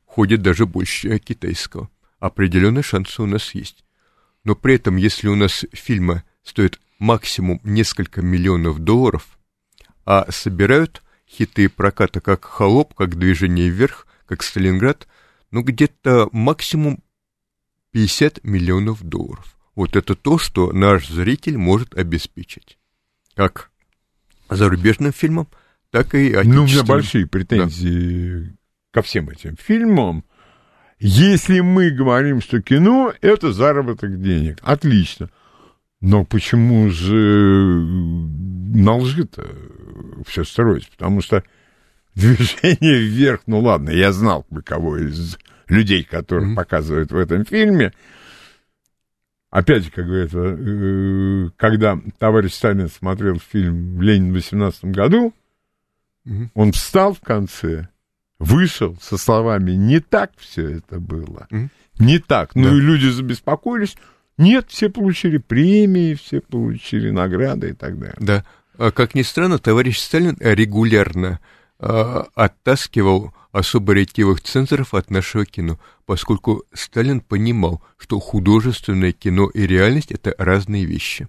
ходит даже больше китайского. Определенные шансы у нас есть. Но при этом, если у нас фильмы стоят максимум несколько миллионов долларов, а собирают хиты проката как «Холоп», как «Движение вверх», как «Сталинград», ну где-то максимум 50 миллионов долларов. Вот это то, что наш зритель может обеспечить. Как зарубежным фильмам, так и отечественным. Ну, у меня большие претензии да. ко всем этим фильмам. Если мы говорим, что кино — это заработок денег, отлично. Но почему же на лжи-то все строить? Потому что движение вверх, ну ладно, я знал кого из людей, которых mm-hmm. показывают в этом фильме, опять же, как говорится, э, когда товарищ Сталин смотрел фильм «Ленин» в 18 году, угу. он встал в конце, вышел со словами «не так все это было», угу. «не так». Ну да. и люди забеспокоились. Нет, все получили премии, все получили награды и так далее. Да. А как ни странно, товарищ Сталин регулярно оттаскивал особо ретивых цензоров от нашего кино, поскольку Сталин понимал, что художественное кино и реальность — это разные вещи.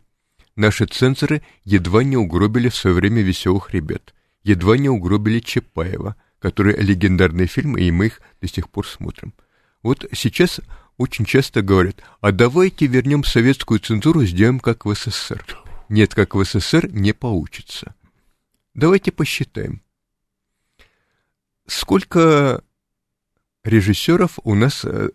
Наши цензоры едва не угробили в свое время «Веселых ребят», едва не угробили Чапаева, который легендарный фильм, и мы их до сих пор смотрим. Вот сейчас очень часто говорят, а давайте вернем советскую цензуру, сделаем как в СССР. Нет, как в СССР не получится. Давайте посчитаем. Сколько режиссеров у нас э,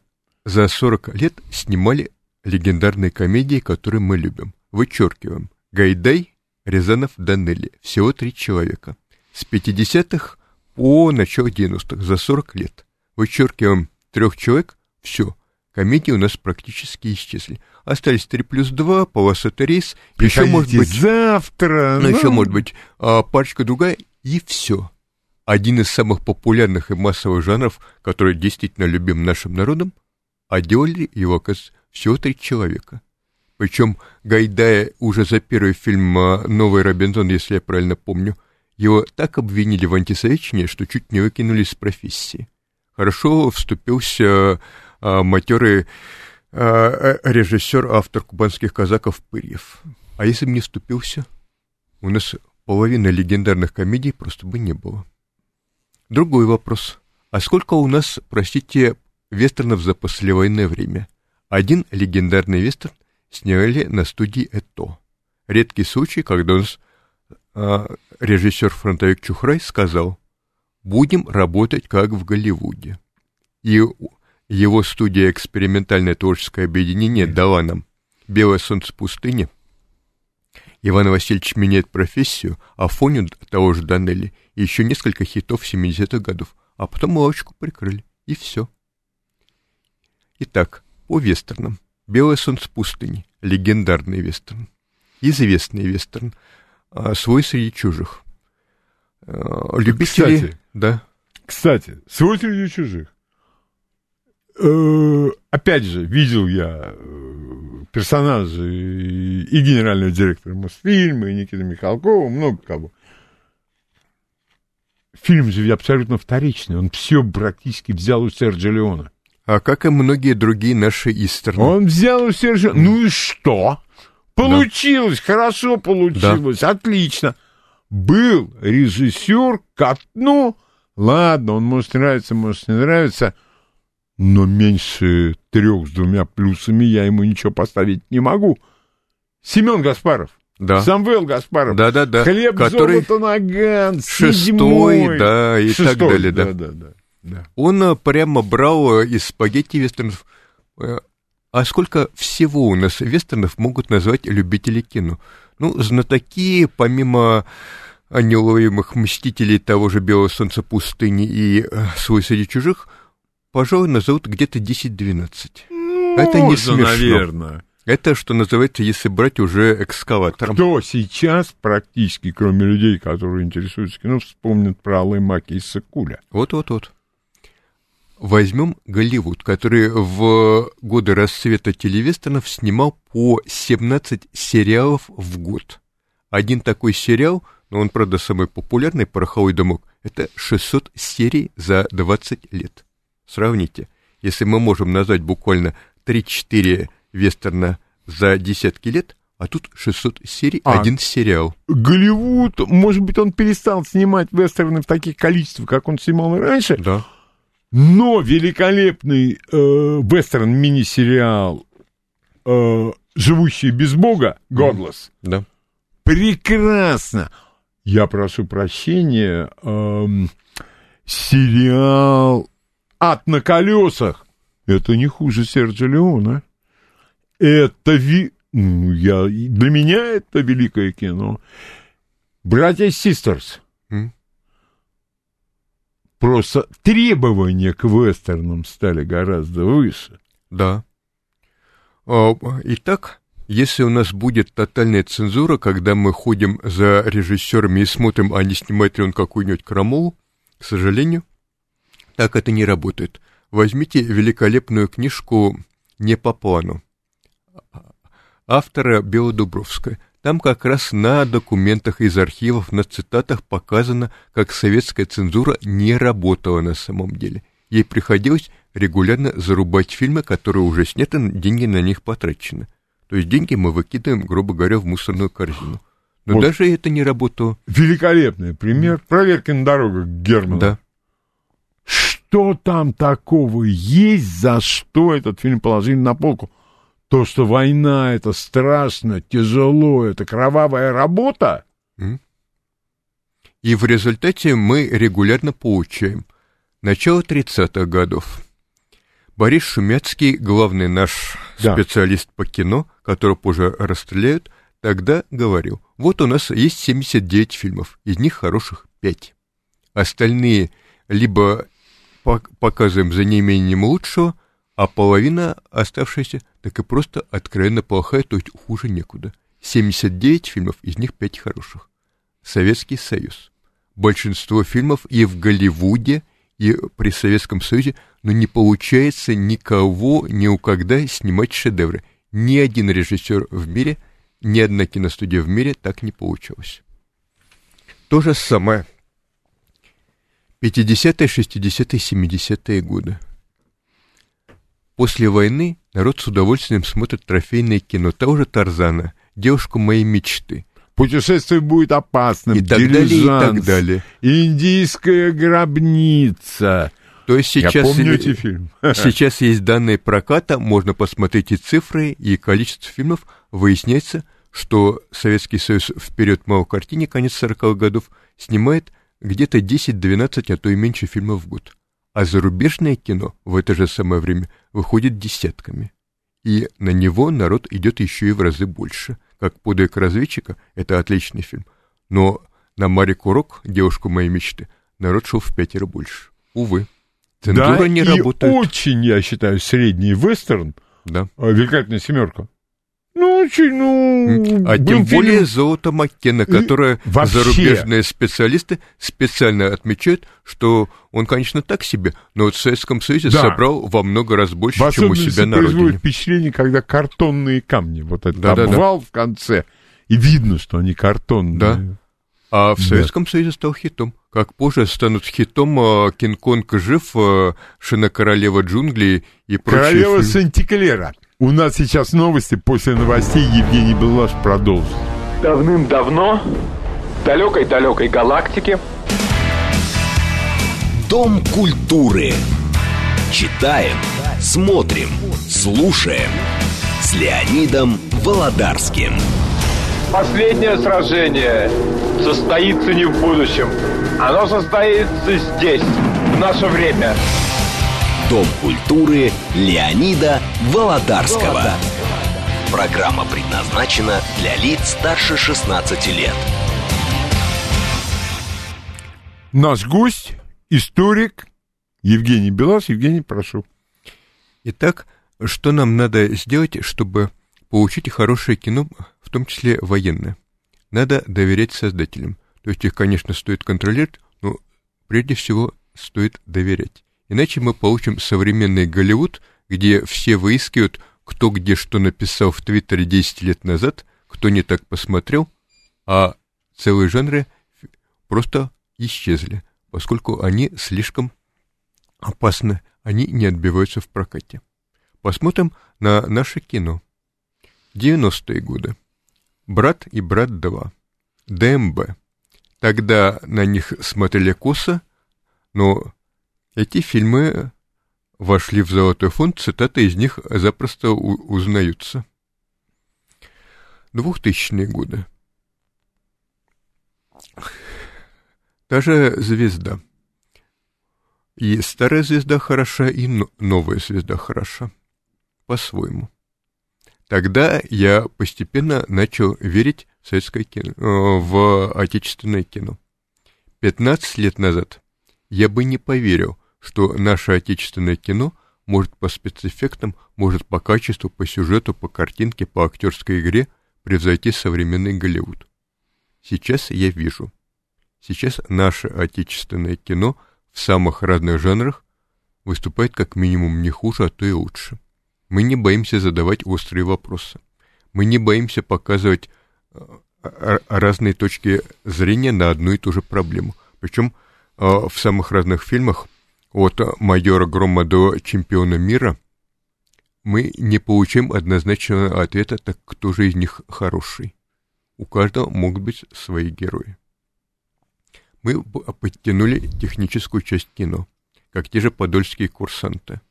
за 40 лет снимали легендарные комедии, которые мы любим? Вычеркиваем. Гайдай, Рязанов, Данелли. Всего три человека. С 50-х по начало 90-х, за 40 лет. Вычеркиваем трех человек, все. Комедии у нас практически исчезли. Остались 3 плюс 2, полосатый рейс, еще может быть... завтра! Ну, ну, еще может быть а, парочка другая, и все один из самых популярных и массовых жанров, который действительно любим нашим народом, а делали его, оказывается, всего три человека. Причем Гайдая уже за первый фильм а, «Новый Робинзон», если я правильно помню, его так обвинили в антисоветчине, что чуть не выкинули с профессии. Хорошо вступился а, матерый а, режиссер, автор кубанских казаков Пырьев. А если бы не вступился, у нас половины легендарных комедий просто бы не было. Другой вопрос. А сколько у нас, простите, вестернов за послевоенное время? Один легендарный вестерн сняли на студии ЭТО. Редкий случай, когда у нас а, режиссер-фронтовик Чухрай сказал, будем работать как в Голливуде. И его студия «Экспериментальное творческое объединение» дала нам «Белое солнце пустыни», Иван Васильевич меняет профессию, а фоне того же Данелли еще несколько хитов 70-х годов, а потом лавочку прикрыли, и все. Итак, по вестернам. «Белое солнце пустыни», легендарный вестерн. Известный вестерн, а, свой среди чужих. А, любители... Кстати, да. Кстати, свой среди чужих. Э, опять же, видел я э, персонажей и генерального директора Мосфильма, и Никиты Михалкова, много кого. Фильм же абсолютно вторичный, он все практически взял у Серджа Леона. А как и многие другие наши истории. Он взял у Серджа... Ну и что? Получилось, да. хорошо получилось, да. отлично. Был режиссер, как, ну, ладно, он может нравиться, может не нравиться, но меньше трех с двумя плюсами я ему ничего поставить не могу. Семен Гаспаров. Да. Самвел Гаспаров. Да, да, да. Хлеб, Который золото, наган, Шестой, седьмой. да, и Шестой, так далее, да. Да, да, да. да. Он э, прямо брал э, из спагетти вестернов. Э, а сколько всего у нас вестернов могут назвать любители кино? Ну, знатоки, помимо неуловимых мстителей того же «Белого солнца пустыни» и «Свой среди чужих», пожалуй, назовут где-то 10-12. Ну, Это не смешно. наверное. Это, что называется, если брать уже экскаватором. Кто сейчас практически, кроме людей, которые интересуются кино, вспомнит про Алый Маки и Сакуля? Вот-вот-вот. Возьмем Голливуд, который в годы расцвета телевестернов снимал по 17 сериалов в год. Один такой сериал, но он, правда, самый популярный, «Пороховой домок», это 600 серий за 20 лет. Сравните. Если мы можем назвать буквально 3-4 вестерна за десятки лет, а тут 600 серий, А. один сериал. Голливуд, может быть, он перестал снимать вестерны в таких количествах, как он снимал раньше, Да. но великолепный э, вестерн мини-сериал э, «Живущие без Бога» Godless Да. прекрасно. Я прошу прощения, эм, сериал «Ад на колесах». Это не хуже Серджа Леона. Это ви... ну, я... Для меня это великое кино. «Братья Систерс». М. Просто требования к вестернам стали гораздо выше. Да. А, Итак, если у нас будет тотальная цензура, когда мы ходим за режиссерами и смотрим, а не снимает ли он какую-нибудь крамолу, к сожалению, так это не работает. Возьмите великолепную книжку «Не по плану» автора Белодубровская. Там как раз на документах из архивов, на цитатах показано, как советская цензура не работала на самом деле. Ей приходилось регулярно зарубать фильмы, которые уже сняты, деньги на них потрачены. То есть деньги мы выкидываем, грубо говоря, в мусорную корзину. Но Вот. даже это не работало. Великолепный пример. Проверки на дорогах Германа. Да. Что там такого есть, за что этот фильм положили на полку? То, что война — это страшно, тяжело, это кровавая работа? И в результате мы регулярно получаем начало 30-х годов. Борис Шумяцкий, главный наш Да. специалист по кино, которого позже расстреляют, тогда говорил, вот у нас есть 79 фильмов, из них хороших 5. Остальные либо пок- показываем за неимением лучшего, а половина оставшаяся так и просто откровенно плохая, то есть хуже некуда. 79 фильмов, из них 5 хороших. Советский Союз. Большинство фильмов и в Голливуде, и при Советском Союзе, но не получается никого, ни у когда снимать шедевры. Ни один режиссер в мире, ни одна киностудия в мире так не получилось. То же самое. 50-е, 60-е, 70-е годы. После войны народ с удовольствием смотрит трофейное кино того же Тарзана, девушку моей мечты Путешествие будет опасным, и так далее, и так далее. Индийская гробница. То есть Я сейчас, помню э, эти фильмы. сейчас есть данные проката, можно посмотреть и цифры, и количество фильмов. Выясняется, что Советский Союз вперед мало картине, конец 40-х годов, снимает где-то 10-12, а то и меньше фильмов в год. А зарубежное кино в это же самое время выходит десятками. И на него народ идет еще и в разы больше. Как «Подвиг разведчика» — это отличный фильм. Но на Марику Рок, девушку моей мечты, народ шел в пятеро больше. Увы. Цензура да, не и работает. очень, я считаю, средний вестерн, Да. э, великолепная семерка. Ну, очень, ну... А тем фильм- более золото Маккена, которое вообще. зарубежные специалисты специально отмечают, что он, конечно, так себе, но вот в Советском Союзе Да. собрал во много раз больше, В чем у себя на родине. впечатление, когда картонные камни, вот этот Да-да-да. обвал в конце, и видно, что они картонные. Да. А в Да. Советском Союзе стал хитом. Как позже станут хитом а, «Кинг-Конг жив», а, «Шина королева джунглей» и прочие Королева. Сантиклера. У нас сейчас новости. После новостей Евгений Белаш продолжит. Давным-давно, в далекой-далекой галактике, Дом культуры. Читаем, смотрим, слушаем. С Леонидом Володарским. последнее сражение состоится не в будущем. Оно состоится здесь, в наше время. Дом культуры Леонида Володарского. Программа предназначена для лиц старше 16 лет. Наш гость, историк Евгений Белаш. Евгений, прошу. Итак, что нам надо сделать, чтобы получить хорошее кино, в том числе военное? Надо доверять создателям. То есть их, конечно, стоит контролировать, но прежде всего стоит доверять. Иначе мы получим современный Голливуд, где все выискивают, кто где что написал в Твиттере 10 лет назад, кто не так посмотрел, а целые жанры просто исчезли, поскольку они слишком опасны, они не отбиваются в прокате. Посмотрим на наше кино. 90-е годы. «Брат и брат 2». ДМБ. Тогда на них смотрели косо, но эти фильмы вошли в золотой фонд, цитаты из них запросто узнаются. 2000-е годы. Та же звезда. И старая звезда хороша, и новая звезда хороша. По-своему. Тогда я постепенно начал верить в советское кино, э, в отечественное кино. 15 лет назад я бы не поверил, что наше отечественное кино может по спецэффектам, может по качеству, по сюжету, по картинке, по актерской игре превзойти современный Голливуд. Сейчас я вижу. Сейчас наше отечественное кино в самых разных жанрах выступает как минимум не хуже, а то и лучше. Мы не боимся задавать острые вопросы. Мы не боимся показывать э, разные точки зрения на одну и ту же проблему. Причем э, в самых разных фильмах, от майора Грома до чемпиона мира, мы не получаем однозначного ответа, так кто же из них хороший. У каждого могут быть свои герои. Мы подтянули техническую часть кино, как те же подольские курсанты –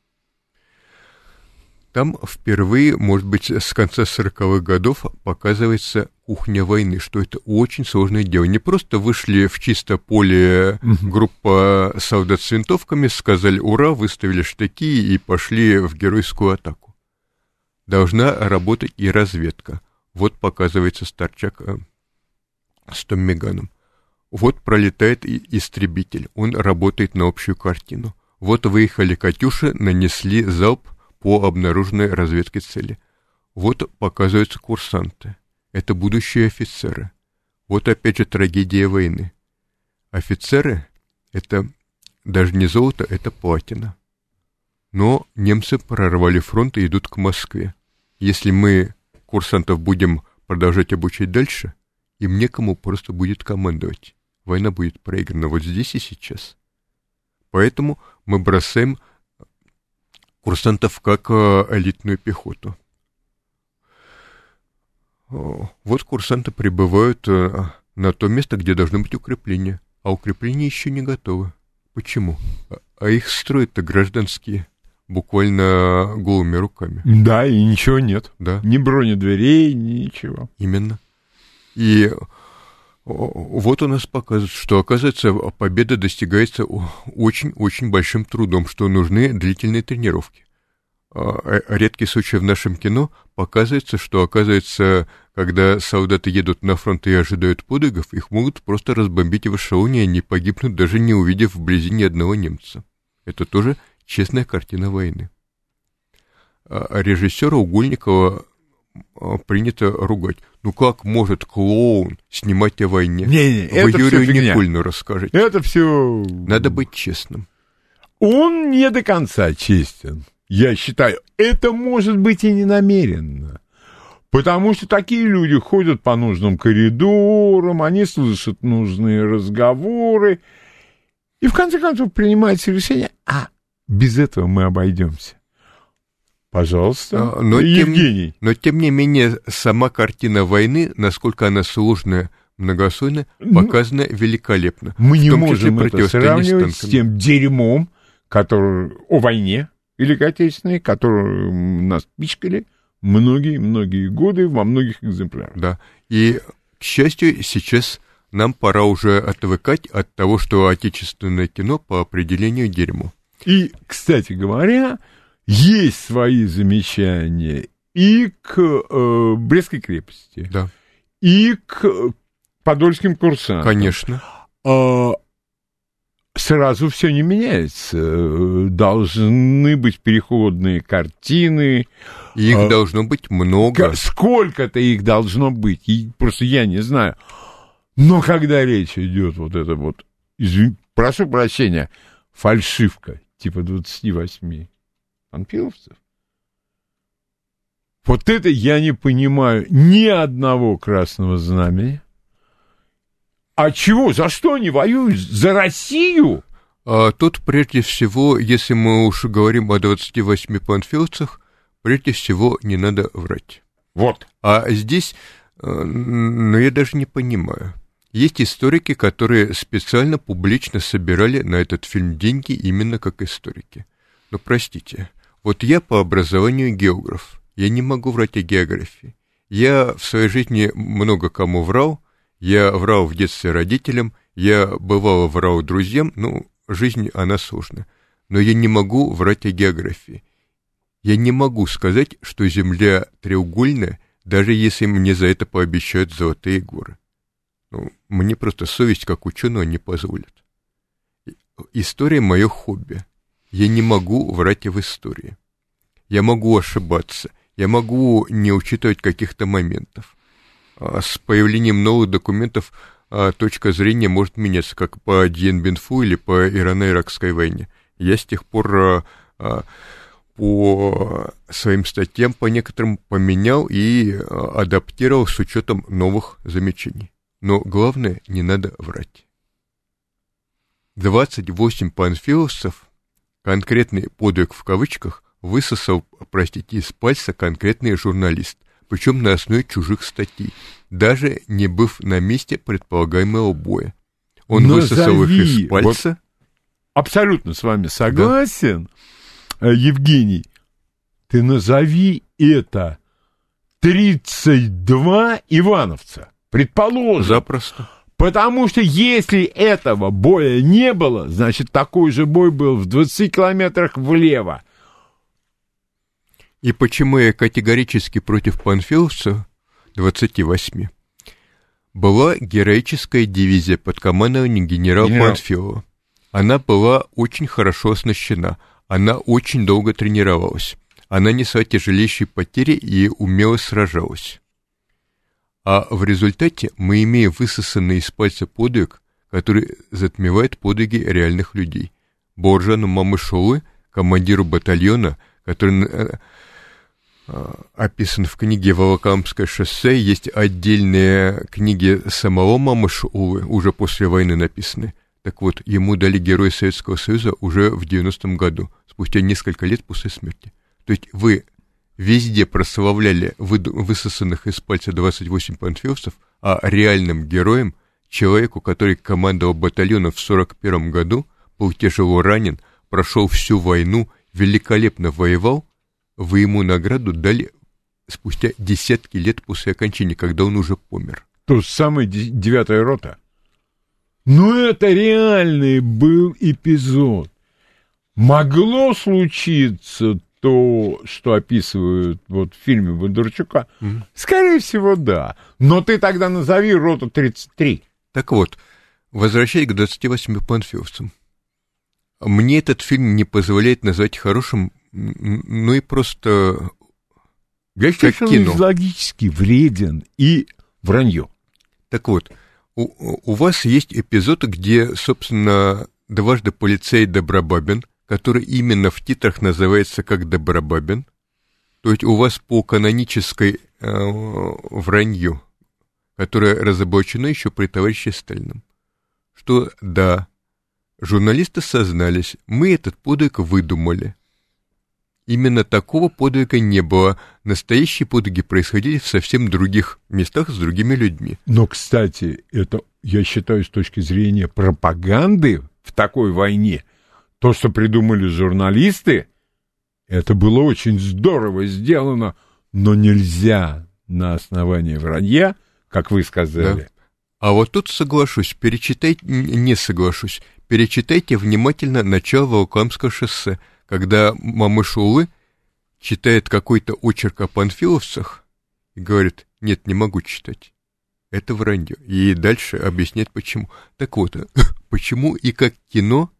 там впервые, может быть, с конца 40-х годов показывается кухня войны, что это очень сложное дело. Не просто вышли в чисто поле группа солдат с винтовками, сказали «Ура!», выставили штыки и пошли в геройскую атаку. Должна работать и разведка. Вот показывается Старчак э, с Том Меганом. Вот пролетает истребитель, он работает на общую картину. Вот выехали «Катюши», нанесли залп – по обнаруженной разведке цели. Вот показываются курсанты. Это будущие офицеры. Вот опять же трагедия войны. Офицеры — это даже не золото, это платина. Но немцы прорвали фронт и идут к Москве. Если мы курсантов будем продолжать обучать дальше, им некому просто будет командовать. Война будет проиграна вот здесь и сейчас. Поэтому мы бросаем курсантов как э, элитную пехоту. Вот курсанты прибывают э, на то место, где должны быть укрепления, а укрепления еще не готовы. Почему? А, а их строят-то гражданские, буквально голыми руками. Да, и ничего нет. Да. Ни бронедверей, ничего. Именно. И вот у нас показывает, что, оказывается, победа достигается очень-очень большим трудом, что нужны длительные тренировки. А, э, редкий случай в нашем кино показывается, что, оказывается, когда солдаты едут на фронт и ожидают подвигов, их могут просто разбомбить в эшелоне, и они погибнут, даже не увидев вблизи ни одного немца. Это тоже честная картина войны. А режиссера Угольникова принято ругать. Ну как может клоун снимать о войне? Не, не, Вы это Юрию все Никульну расскажете. Это все... Надо быть честным. Он не до конца честен. Я считаю, это может быть и не намеренно. Потому что такие люди ходят по нужным коридорам, они слышат нужные разговоры, и в конце концов принимается решение, а без этого мы обойдемся. Пожалуйста, А, но Евгений. Тем, но тем не менее, сама картина войны, насколько она сложная, многослойная, Ну, показана великолепно. Мы не можем это сравнивать с тем дерьмом, который о войне Великой Отечественной, который нас пичкали многие-многие годы во многих экземплярах. Да. И, к счастью, сейчас нам пора уже отвыкать от того, что отечественное кино по определению дерьмо. И, кстати говоря, есть свои замечания и к э, Брестской крепости, Да, и к подольским курсантам. конечно. А, сразу все не меняется. Э, Должны быть переходные картины. Их А, должно быть много. Сколько-то их должно быть, и просто я не знаю. Но когда речь идет вот это вот, извин- прошу прощения, фальшивка, типа 28 панфиловцев. Вот это я не понимаю ни одного красного знамени. А чего? За что они воюют? За Россию? А тут, прежде всего, если мы уж говорим о 28 панфиловцах, прежде всего не надо врать. Вот. А здесь, э, ну, я даже не понимаю. Есть историки, которые специально публично собирали на этот фильм деньги именно как историки. Но простите, вот я по образованию географ, я не могу врать о географии. Я в своей жизни много кому врал, я врал в детстве родителям, я бывало врал друзьям, ну, жизнь, она сложная. Но я не могу врать о географии. Я не могу сказать, что Земля треугольная, даже если мне за это пообещают золотые горы. Ну, мне просто совесть как ученого не позволит. История — мое хобби. Я не могу врать в истории. Я могу ошибаться, я могу не учитывать каких-то моментов. А с появлением новых документов а, точка зрения может меняться, как по Дьен Бенфу или по Ирано-Иракской войне. Я с тех пор а, по своим статьям по некоторым поменял и адаптировал с учетом новых замечаний. Но главное, не надо врать. 28 панфиловцев, конкретный подвиг в кавычках, высосал, простите, из пальца конкретный журналист, причем на основе чужих статей, даже не быв на месте предполагаемого боя. Он Назови, высосал их из пальца. Вот абсолютно с вами согласен, да. Евгений. Ты назови это 32 ивановца. Предположим. Запросто. Потому что если этого боя не было, значит, такой же бой был в 20 километрах влево. И почему я категорически против панфиловцев 28? Была героическая дивизия под командованием генерала Генерал. Панфилова. Она была очень хорошо оснащена, она очень долго тренировалась. Она несла тяжелейшие потери и умело сражалась. А в результате мы имеем высосанный из пальца подвиг, который затмевает подвиги реальных людей. Боржану Мамышолы, командиру батальона, который э, э, описан в книге «Волоколамское шоссе», есть отдельные книги самого Мамышулы, уже после войны написаны. Так вот, ему дали Героя Советского Союза уже в 90-м году, спустя несколько лет после смерти. То есть вы везде прославляли высосанных из пальца 28 панфиловцев, а реальным героем, человеку, который командовал батальоном в 41 году, был тяжело ранен, прошел всю войну, великолепно воевал, вы ему награду дали спустя десятки лет после окончания, когда он уже помер. То самый девятая рота. Ну, это реальный был эпизод. Могло случиться то, что описывают вот в фильме Бондарчука, mm-hmm. скорее всего, да. Но ты тогда назови роту 33. Так вот, возвращаясь к 28 панфиловцам. Мне этот фильм не позволяет назвать хорошим, ну и просто Я считаю, что он логически вреден и вранье. Так вот, у, у вас есть эпизод, где, собственно, дважды полицей Добробабин который именно в титрах называется как Добробабин. То есть у вас по канонической э, вранью, которое разоблачено еще при товарище Сталином, что да, журналисты сознались, мы этот подвиг выдумали. Именно такого подвига не было. Настоящие подвиги происходили в совсем других местах с другими людьми. Но, кстати, это, я считаю, с точки зрения пропаганды в такой войне – то, что придумали журналисты, это было очень здорово сделано, но нельзя на основании вранья, как вы сказали. Да. А вот тут соглашусь, перечитайте, не соглашусь, перечитайте внимательно начало Волоколамского шоссе, когда Мамышулы читает какой-то очерк о панфиловцах и говорит, нет, не могу читать. Это вранье. И дальше объяснять почему. Так вот, почему и как кино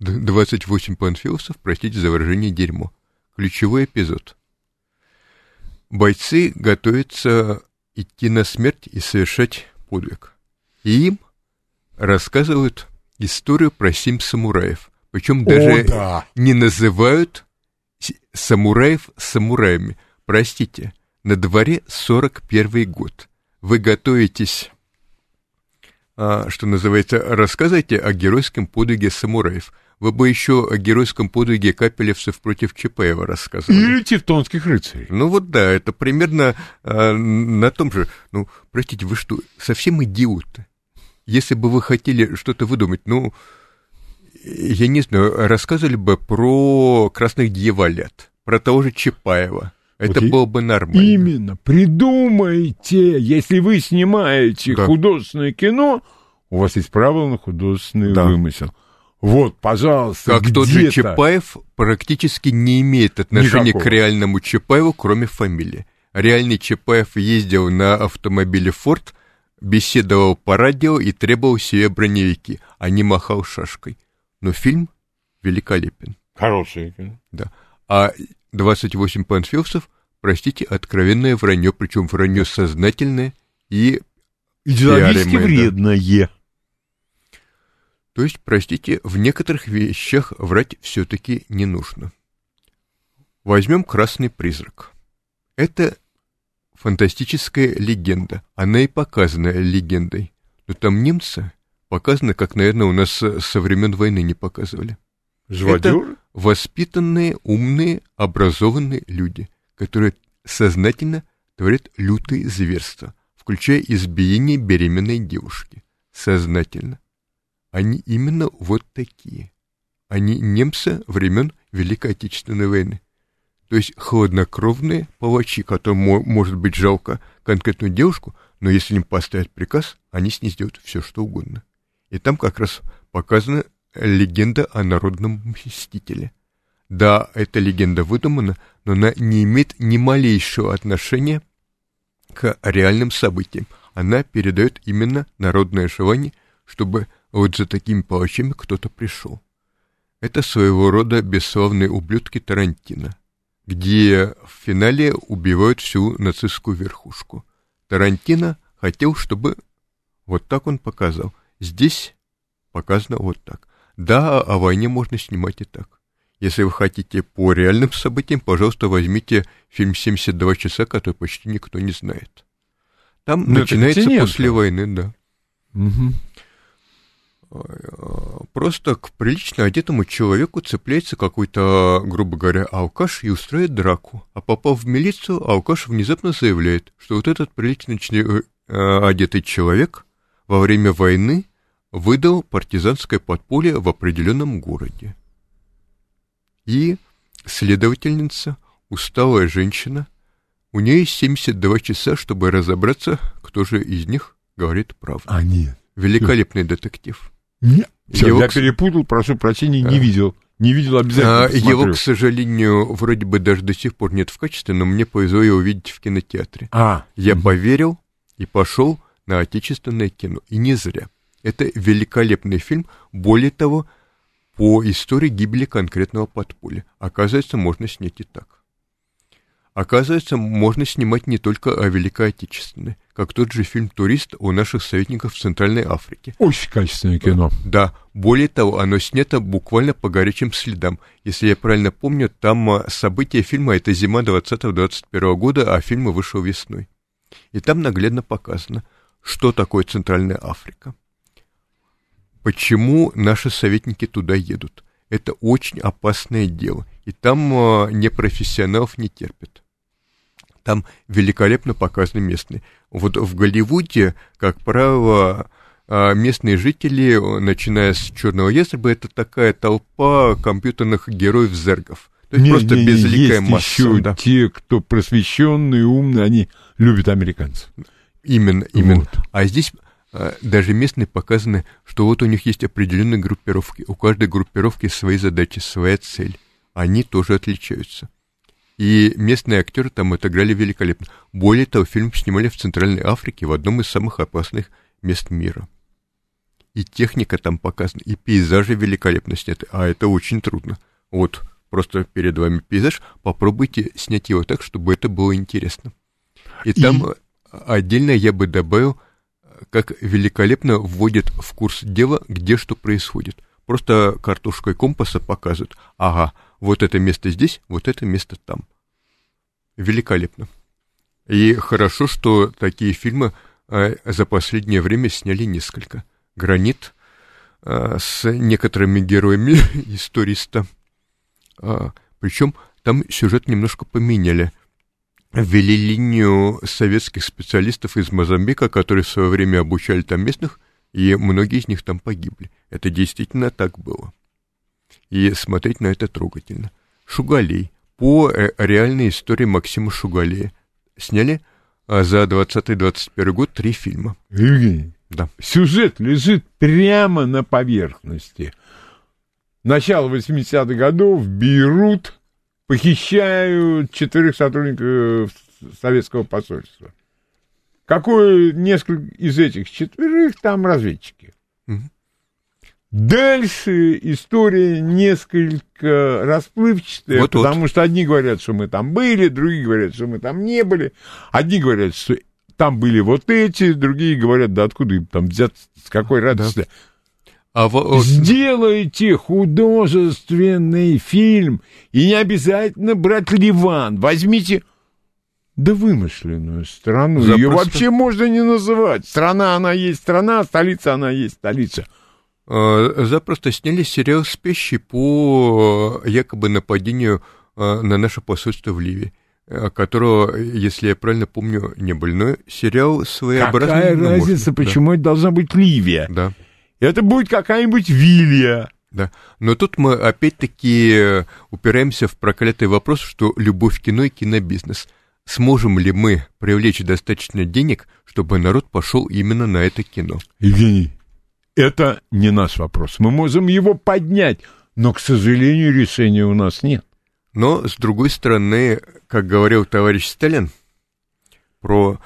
28 панфиловцев, простите за выражение, дерьмо. Ключевой эпизод. Бойцы готовятся идти на смерть и совершать подвиг. И им рассказывают историю про семь самураев. Причем даже да. не называют самураев самураями. Простите, на дворе 41 год. Вы готовитесь, а, что называется, рассказывайте о геройском подвиге самураев. Вы бы еще о геройском подвиге капелевцев против Чапаева рассказывали. Или тевтонских рыцарей. Ну вот да, это примерно а, на том же. Ну, простите, вы что, совсем идиоты? Если бы вы хотели что-то выдумать, ну, я не знаю, рассказывали бы про красных дьяволят, про того же Чапаева. Это Вот было бы нормально. Именно. Придумайте, если вы снимаете Да. художественное кино, у вас есть право на художественный Да. вымысел. Вот, пожалуйста, Как тот же. Чапаев практически не имеет отношения Никакого. к реальному Чапаеву, кроме фамилии. Реальный Чапаев ездил на автомобиле «Форд», беседовал по радио и требовал себе броневики, а не махал шашкой. Но фильм великолепен. Хорошее кино. Да. А 28 панфиловцев, простите, откровенное вранье, причем вранье сознательное и... Идеологически Пиаримое, да. То есть, простите, в некоторых вещах врать все-таки не нужно. Возьмем «Красный призрак». Это фантастическая легенда. Она и показана легендой. Но там немцы показаны, как, наверное, у нас со времен войны не показывали. Живодер? воспитанные, умные, образованные люди, которые сознательно творят лютые зверства, включая избиение беременной девушки. Сознательно. Они именно вот такие. Они немцы времен Великой Отечественной войны. То есть хладнокровные палачи, которым мо- может быть жалко конкретную девушку, но если им поставят приказ, они с ней сделают все, что угодно. И там как раз показана легенда о народном мстителе. Да, эта легенда выдумана, но она не имеет ни малейшего отношения к реальным событиям. Она передает именно народное желание, чтобы вот за такими палачами кто-то пришел. Это своего рода бесславные ублюдки Тарантино, где в финале убивают всю нацистскую верхушку. Тарантино хотел, чтобы вот так он показал. Здесь показано вот так. Да, о войне можно снимать и так. Если вы хотите по реальным событиям, пожалуйста, возьмите фильм «72 часа», который почти никто не знает. Там Ну, это начинается после войны, да. Мгм. Просто к прилично одетому человеку цепляется какой-то, грубо говоря, алкаш и устраивает драку. А попав в милицию, алкаш внезапно заявляет, что вот этот прилично э, одетый человек во время войны выдал партизанское подполье в определенном городе. И следовательница, усталая женщина, у нее есть 72 часа, чтобы разобраться, кто же из них говорит правду. А, нет. Великолепный детектив. Всё, Его, я перепутал, прошу прочения, не А. видел. Не видел обязательно. А, его, к сожалению, вроде бы даже до сих пор нет в качестве, но мне повезло его увидеть в кинотеатре. А, Я мгм. поверил и пошел на отечественное кино. И не зря. Это великолепный фильм. Более того, по истории гибели конкретного подполья. Оказывается, можно снять и так. Оказывается, можно снимать не только о Великой Отечественной, как тот же фильм «Турист» о наших советниках в Центральной Африке. очень качественное кино. Да, более того, оно снято буквально по горячим следам. Если я правильно помню, там а, события фильма это зима 20-21 года, а фильм вышел весной. И там наглядно показано, что такое Центральная Африка. Почему наши советники туда едут? Это очень опасное дело. И там а, непрофессионалов не терпят. Там великолепно показаны местные. Вот в Голливуде, как правило, а местные жители, начиная с Черного ястреба, это такая толпа компьютерных героев-зергов. То есть Не, просто не, не, безликая есть масса. еще да. те, кто просвещенные, умные, они любят американцев. Именно, именно. Вот. А здесь а, даже местные показаны, что вот у них есть определенные группировки. У каждой группировки свои задачи, своя цель. Они тоже отличаются. И местные актеры там отыграли великолепно. Более того, фильм снимали в Центральной Африке, в одном из самых опасных мест мира. И техника там показана, и пейзажи великолепно сняты, а это очень трудно. Вот, просто перед вами пейзаж, попробуйте снять его так, чтобы это было интересно. И, И- там отдельно я бы добавил, как великолепно вводят в курс дела, где что происходит. просто картошкой компаса показывают. Ага, вот это место здесь, вот это место там. Великолепно. И хорошо, что такие фильмы э, за последнее время сняли несколько. «Гранит» э, с некоторыми героями историста. А, причем там сюжет немножко поменяли. Ввели линию советских специалистов из Мозамбика, которые в свое время обучали там местных, и многие из них там погибли. Это действительно так было. И смотреть на это трогательно. Шугалей. По э, реальной истории Максима Шугалея. Сняли а, за 20-21 год три фильма. Евгений, Да. сюжет лежит прямо на поверхности. Начало 80-х годов, Бейрут, похищают четырех сотрудников советского посольства. Какое несколько из этих четверых там разведчики. Мгм. Дальше история несколько расплывчатая, Вот-вот. потому что одни говорят, что мы там были, другие говорят, что мы там не были. Одни говорят, что там были вот эти, другие говорят, да откуда им там взяться, с какой радости. А во- Сделайте художественный фильм, и не обязательно брать Ливан. Возьмите, да вымышленную страну. Ее Запросто. вообще можно не называть. Страна, она есть страна, столица, она есть столица. Э, запросто сняли сериал «Спящий» по э, якобы нападению э, на наше посольство в Ливии, которого, если я правильно помню, не было. Но сериал своеобразный. Какая разница, Да, почему это должна быть Ливия? Да. Это будет какая-нибудь Вилья. Да, но тут мы опять-таки упираемся в проклятый вопрос, что любовь к кино и кинобизнес. Сможем ли мы привлечь достаточно денег, чтобы народ пошел именно на это кино? Евгений, это не наш вопрос. Мы можем его поднять, но, к сожалению, решения у нас нет. Но, с другой стороны, как говорил товарищ Сталин про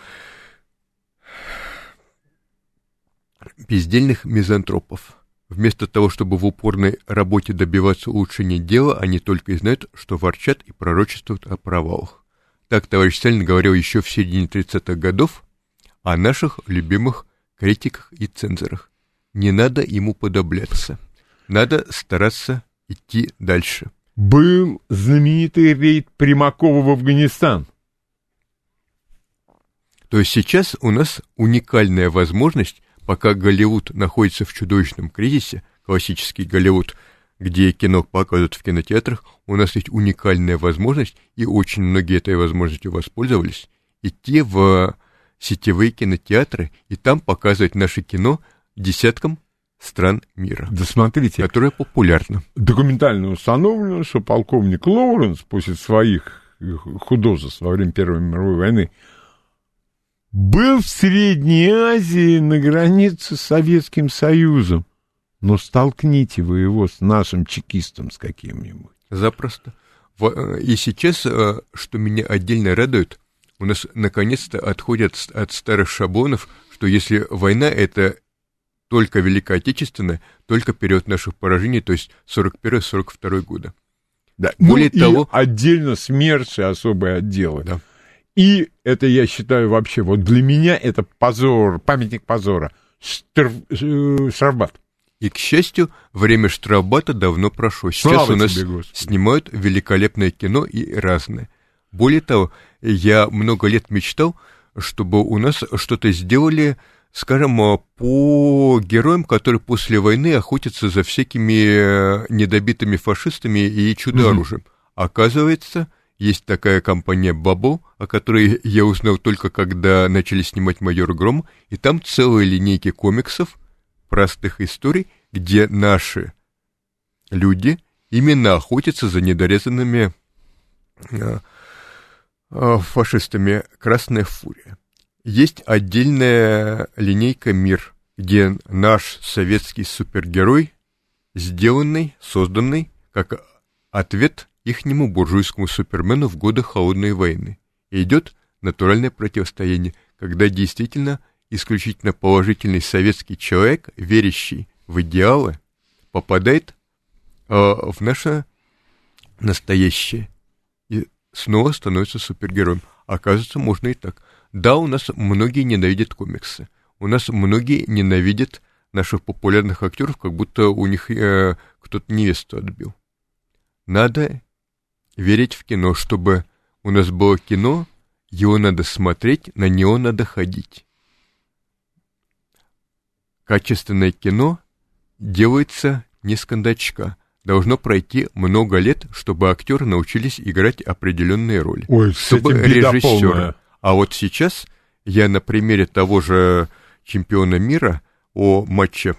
бездельных мизантропов. Вместо того, чтобы в упорной работе добиваться улучшения дела, они только и знают, что ворчат и пророчествуют о провалах. Так товарищ Сталин говорил еще в середине 30-х годов о наших любимых критиках и цензорах. Не надо ему подобляться. Надо стараться идти дальше. Был знаменитый рейд Примакова в Афганистан. То есть сейчас у нас уникальная возможность, пока Голливуд находится в чудовищном кризисе, классический Голливуд, где кино показывают в кинотеатрах, у нас есть уникальная возможность, и очень многие этой возможностью воспользовались, идти в сетевые кинотеатры и там показывать наше кино десяткам стран мира, Да смотрите, которое популярно. документально установлено, что полковник Лоуренс после своих художеств во время Первой мировой войны был в Средней Азии на границе с Советским Союзом. Но столкните вы его с нашим чекистом с каким-нибудь. Запросто. Э, И сейчас, э, что меня отдельно радует, у нас наконец-то отходят от старых шаблонов, что если война это только Великая Отечественная, только период наших поражений, то есть 41-42 года. Да. Более ну, и того- отдельно СМЕРШ и особые отделы. Да. И это, я считаю, вообще, вот для меня это позор, памятник позора. Штр- э, Штрафбат. И, к счастью, время штрафбата давно прошло. Сейчас Слава у нас тебе, Господи. снимают великолепное кино и разное. Более того, я много лет мечтал, чтобы у нас что-то сделали, скажем, а, по героям, которые после войны охотятся за всякими э, недобитыми фашистами и чудо-оружием. Оказывается, есть такая компания Бабо, о которой я узнал только когда начали снимать «Майор Гром», и там целые линейки комиксов, простых историй, где наши люди именно охотятся за недорезанными а, фашистами «Красная фурия». Есть отдельная линейка «Мир», где наш советский супергерой, сделанный, созданный как ответ ихнему буржуйскому супермену в годы Холодной войны. И идет натуральное противостояние, когда действительно исключительно положительный советский человек, верящий в идеалы, попадает э, в наше настоящее и снова становится супергероем. Оказывается, можно и так. Да, у нас многие ненавидят комиксы. У нас многие ненавидят наших популярных актеров, как будто у них э, кто-то невесту отбил. Надо верить в кино, чтобы у нас было кино, его надо смотреть, на него надо ходить. Качественное кино делается не с кондачка. Должно пройти много лет, чтобы актеры научились играть определенные роли. Ой, с чтобы режиссер. А вот сейчас я на примере того же чемпиона мира о матче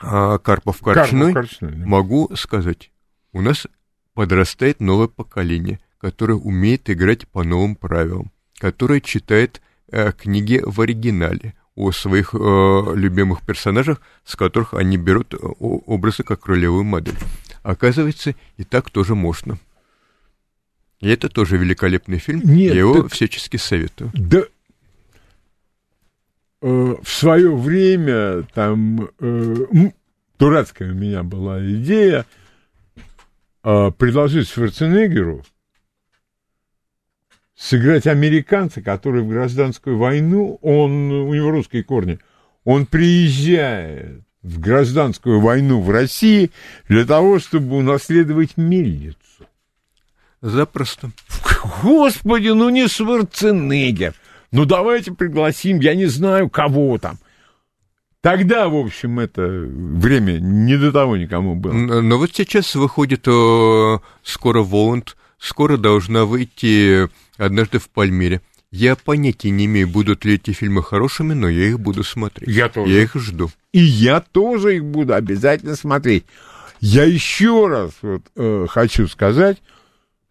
а, Карпов-Корчной да. могу сказать, у нас подрастает новое поколение, которое умеет играть по новым правилам, которое читает э, книги в оригинале о своих э, любимых персонажах, с которых они берут э, образы как ролевую модель. Оказывается, и так тоже можно. И это тоже великолепный фильм. Нет, я его так- всячески советую. Да э, в свое время там э, дурацкая у меня была идея э, предложить Шварценеггеру сыграть американца, который в гражданскую войну, он, у него русские корни, он приезжает в гражданскую войну в России для того, чтобы унаследовать мельницу. Запросто. Господи, ну не Шварценеггер. Ну давайте пригласим, я не знаю, кого там. Тогда, в общем, это время не до того никому было. Но вот сейчас выходит э, скоро Воланд, скоро должна выйти однажды в Пальмире. Я понятия не имею, будут ли эти фильмы хорошими, но я их буду смотреть. Я тоже. Я их жду. И я тоже их буду обязательно смотреть. Я еще раз вот, э, хочу сказать,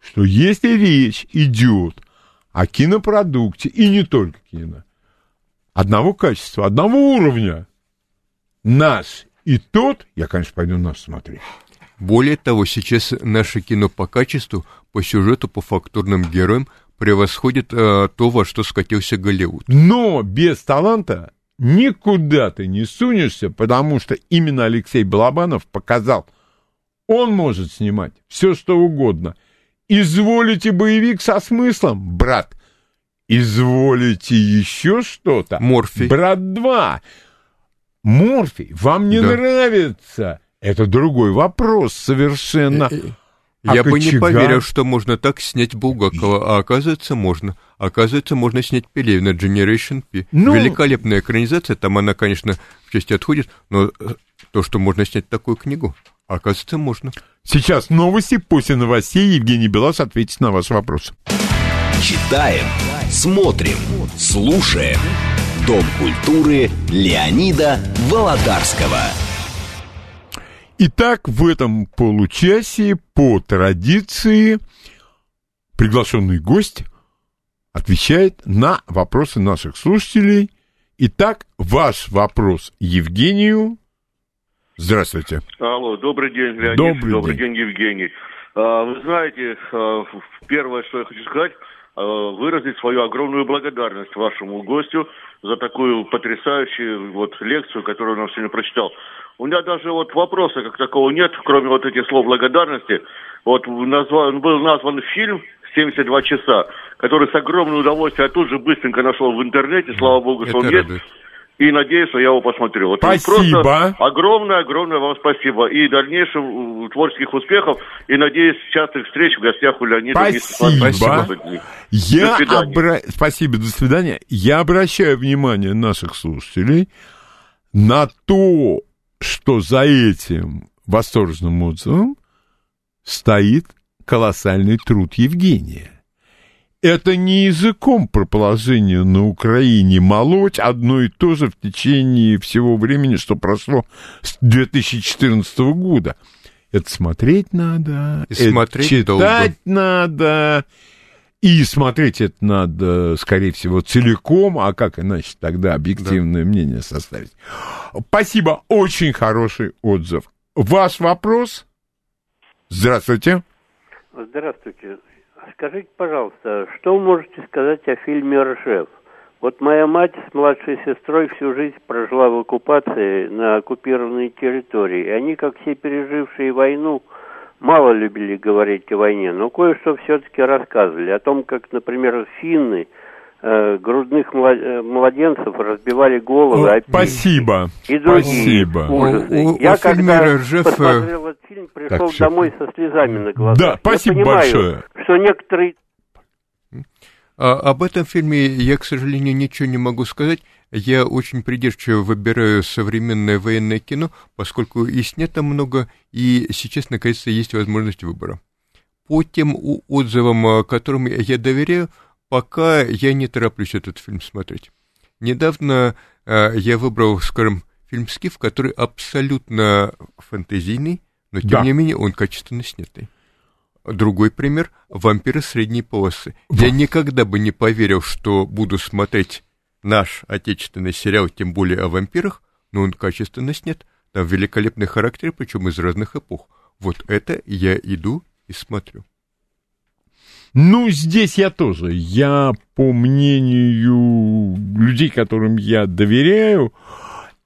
что если речь идет о кинопродукте, и не только кино, одного качества, одного уровня, наш и тот, я, конечно, пойду наш смотреть. Более того, сейчас наше кино по качеству, по сюжету, по фактурным героям превосходит э, то, во что скатился Голливуд. Но без таланта никуда ты не сунешься, потому что именно Алексей Балабанов показал, он может снимать все, что угодно. Изволите боевик со смыслом, брат. Изволите еще что-то. Морфий. Брат 2. Морфий, вам не Да. нравится? Это другой вопрос совершенно. Э, А Я бы не поверил, что можно так снять Булгакова, а оказывается можно. Оказывается, можно снять Пелевина Generation P. Ну- Великолепная экранизация, там она, конечно, в части отходит, но э, то, что можно снять такую книгу, оказывается, можно. Сейчас новости, после новостей Евгений Белас ответит на ваш вопрос. Читаем, смотрим, слушаем. Дом культуры Леонида Володарского. Итак, в этом получасе по традиции приглашенный гость отвечает на вопросы наших слушателей. Итак, ваш вопрос Евгению. Здравствуйте. Алло, добрый день, Леонид. Добрый день. Евгений. А, Вы знаете, а, первое, что я хочу сказать, а, выразить свою огромную благодарность вашему гостю за такую потрясающую вот лекцию, которую он нам сегодня прочитал. У меня даже вот вопроса как такого нет, кроме вот этих слов благодарности. Вот назван, был назван фильм «72 часа», который с огромным удовольствием я тут же быстренько нашел в интернете, слава богу, что Это он есть. И надеюсь, что я его посмотрю. Вот Спасибо. Огромное-огромное вам спасибо. И дальнейших э, творческих успехов. И надеюсь, частых встреч в гостях у Леонида. Спасибо. Спасибо. Я До обра- Спасибо, до свидания. Я обращаю внимание наших слушателей на то, что за этим восторженным отзывом стоит колоссальный труд Евгения. Это не языком про положение на Украине молоть одно и то же в течение всего времени, что прошло с 2014 года. Это смотреть надо, И это смотреть читать долго. надо, и смотреть это надо, скорее всего, целиком, а как иначе тогда объективное мнение составить. Спасибо, очень хороший отзыв. Ваш вопрос? Здравствуйте. Здравствуйте. Скажите, пожалуйста, что вы можете сказать о фильме «Ржев»? Вот моя мать с младшей сестрой всю жизнь прожила в оккупации на оккупированной территории. И они, как все пережившие войну, мало любили говорить о войне, но кое-что все-таки рассказывали. О том, как, например, финны грудных мла- э, младенцев разбивали головы. О, а Спасибо. И другие Спасибо. ужасы. У- у- Я у когда Ржев, посмотрел этот фильм, пришел Так, домой со слезами на глазах. Да, Я спасибо понимаю, большое. что некоторые А, об этом фильме я, к сожалению, ничего не могу сказать. Я очень придирчиво выбираю современное военное кино, поскольку и снято много, и сейчас, наконец-то, есть возможность выбора. По тем отзывам, а, которым я доверяю, пока я не тороплюсь этот фильм смотреть. Недавно а, я выбрал, скажем, фильм «Скиф», который абсолютно фэнтезийный, но, тем Да. не менее, он качественно снятый. Другой пример — «Вампиры средней полосы». Я никогда бы не поверил, что буду смотреть наш отечественный сериал, тем более о вампирах, но он качественно снят. Там великолепный характер, причем из разных эпох. Вот это я иду и смотрю. Ну, здесь я тоже. Я, по мнению людей, которым я доверяю,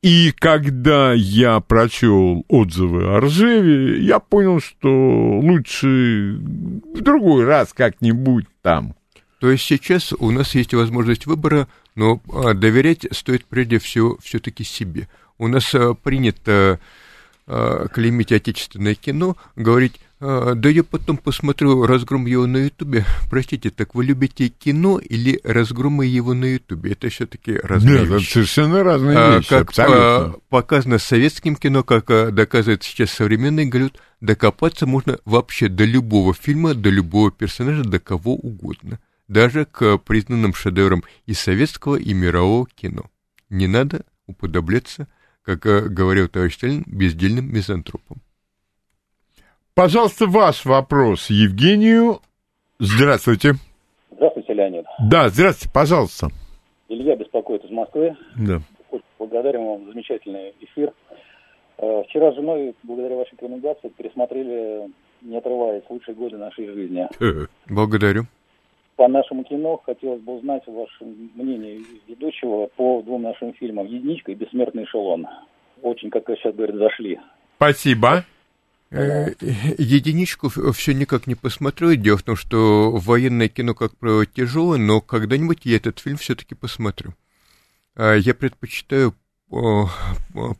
и когда я прочел отзывы о Ржеве, я понял, что лучше в другой раз как-нибудь там. То есть сейчас у нас есть возможность выбора, но а, доверять стоит прежде всего все-таки себе. У нас а, принято а, клеймить отечественное кино, говорить, да я потом посмотрю разгром его на Ютубе. Простите, так вы любите кино или разгромы его на Ютубе? Это все-таки разные Нет, это вещи. совершенно разные А, вещи, как абсолютно. а, показано советским кино, как а, доказывает сейчас современный Голливуд, докопаться можно вообще до любого фильма, до любого персонажа, до кого угодно. Даже к признанным шедеврам и советского, и мирового кино. Не надо уподобляться, как а, говорил товарищ Сталин, бездельным мизантропом. Пожалуйста, ваш вопрос Евгению. Здравствуйте. Здравствуйте, Леонид. Да, здравствуйте, пожалуйста. Илья беспокоит из Москвы. Да. Благодарим вам за замечательный эфир. Э, Вчера с женой, благодаря вашей рекомендации, пересмотрели, не отрываясь, лучшие годы нашей жизни. Благодарю. По нашему кино хотелось бы узнать ваше мнение ведущего по двум нашим фильмам «Единичка» и «Бессмертный эшелон». Очень, как сейчас говорят, зашли. Спасибо. Э, Единичку все никак не посмотрю. Дело в том, что военное кино, как правило, тяжелое, но когда-нибудь я этот фильм все-таки посмотрю. А Я предпочитаю,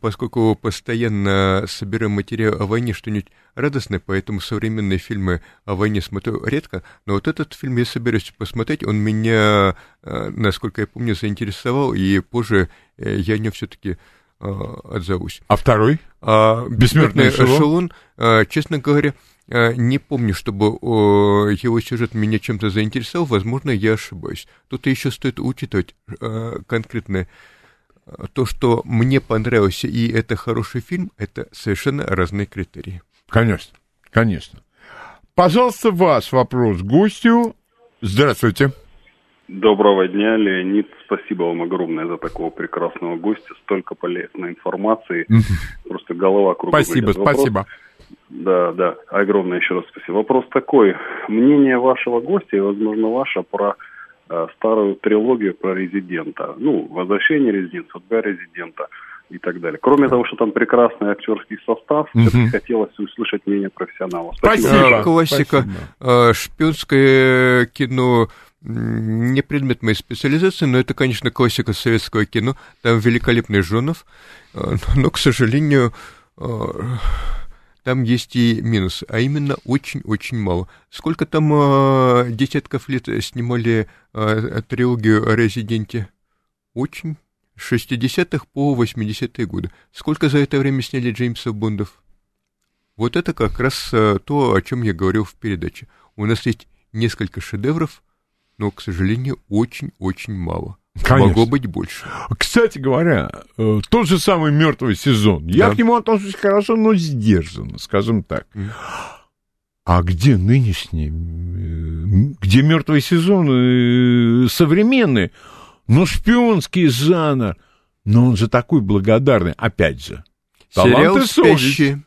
поскольку постоянно собираю материал о войне, что-нибудь радостное, поэтому современные фильмы о войне смотрю редко, но вот этот фильм я собираюсь посмотреть, он меня, э, насколько я помню, заинтересовал, и позже э, я о нем все-таки отзовусь. А второй? А Бессмертный «Бессмертный эшелон»? эшелон, а, честно говоря, а, не помню, чтобы его сюжет меня чем-то заинтересовал. Возможно, я ошибаюсь. Тут еще стоит учитывать конкретно а, то, что мне понравился, и это хороший фильм, это совершенно разные критерии. Конечно, конечно. Пожалуйста, ваш вопрос гостю. Здравствуйте. Доброго дня, Леонид. Спасибо вам огромное за такого прекрасного гостя. Столько полезной информации. Просто голова кругом. Спасибо, спасибо. Да, да. Огромное еще раз спасибо. Вопрос такой. Мнение вашего гостя и, возможно, ваше про э, старую трилогию про резидента. Ну, возвращение резидента, судьба резидента и так далее. Кроме того, что там прекрасный актерский состав, Мгм. все-таки хотелось услышать мнение профессионала. Спасибо. А, классика, спасибо. а, шпионское кино не предмет моей специализации, но это, конечно, классика советского кино. Там великолепный Жонов, а, но, к сожалению, а, там есть и минус, а именно очень-очень мало. Сколько там а, десятков лет снимали трилогию о Резиденте? Очень. С 60-х по 80-е годы. Сколько за это время сняли Джеймсов Бондов? Вот это как раз то, о чем я говорил в передаче. У нас есть несколько шедевров, но, к сожалению, очень-очень мало. Конечно. Могло быть больше. Кстати говоря, э, тот же самый мертвый сезон. Я Да. к нему отношусь хорошо, но сдержанно, скажем так. А где нынешний, э, где мертвый сезон э, современный, но шпионский жанр, но он же такой благодарный, опять же. Сериал. «Спящие».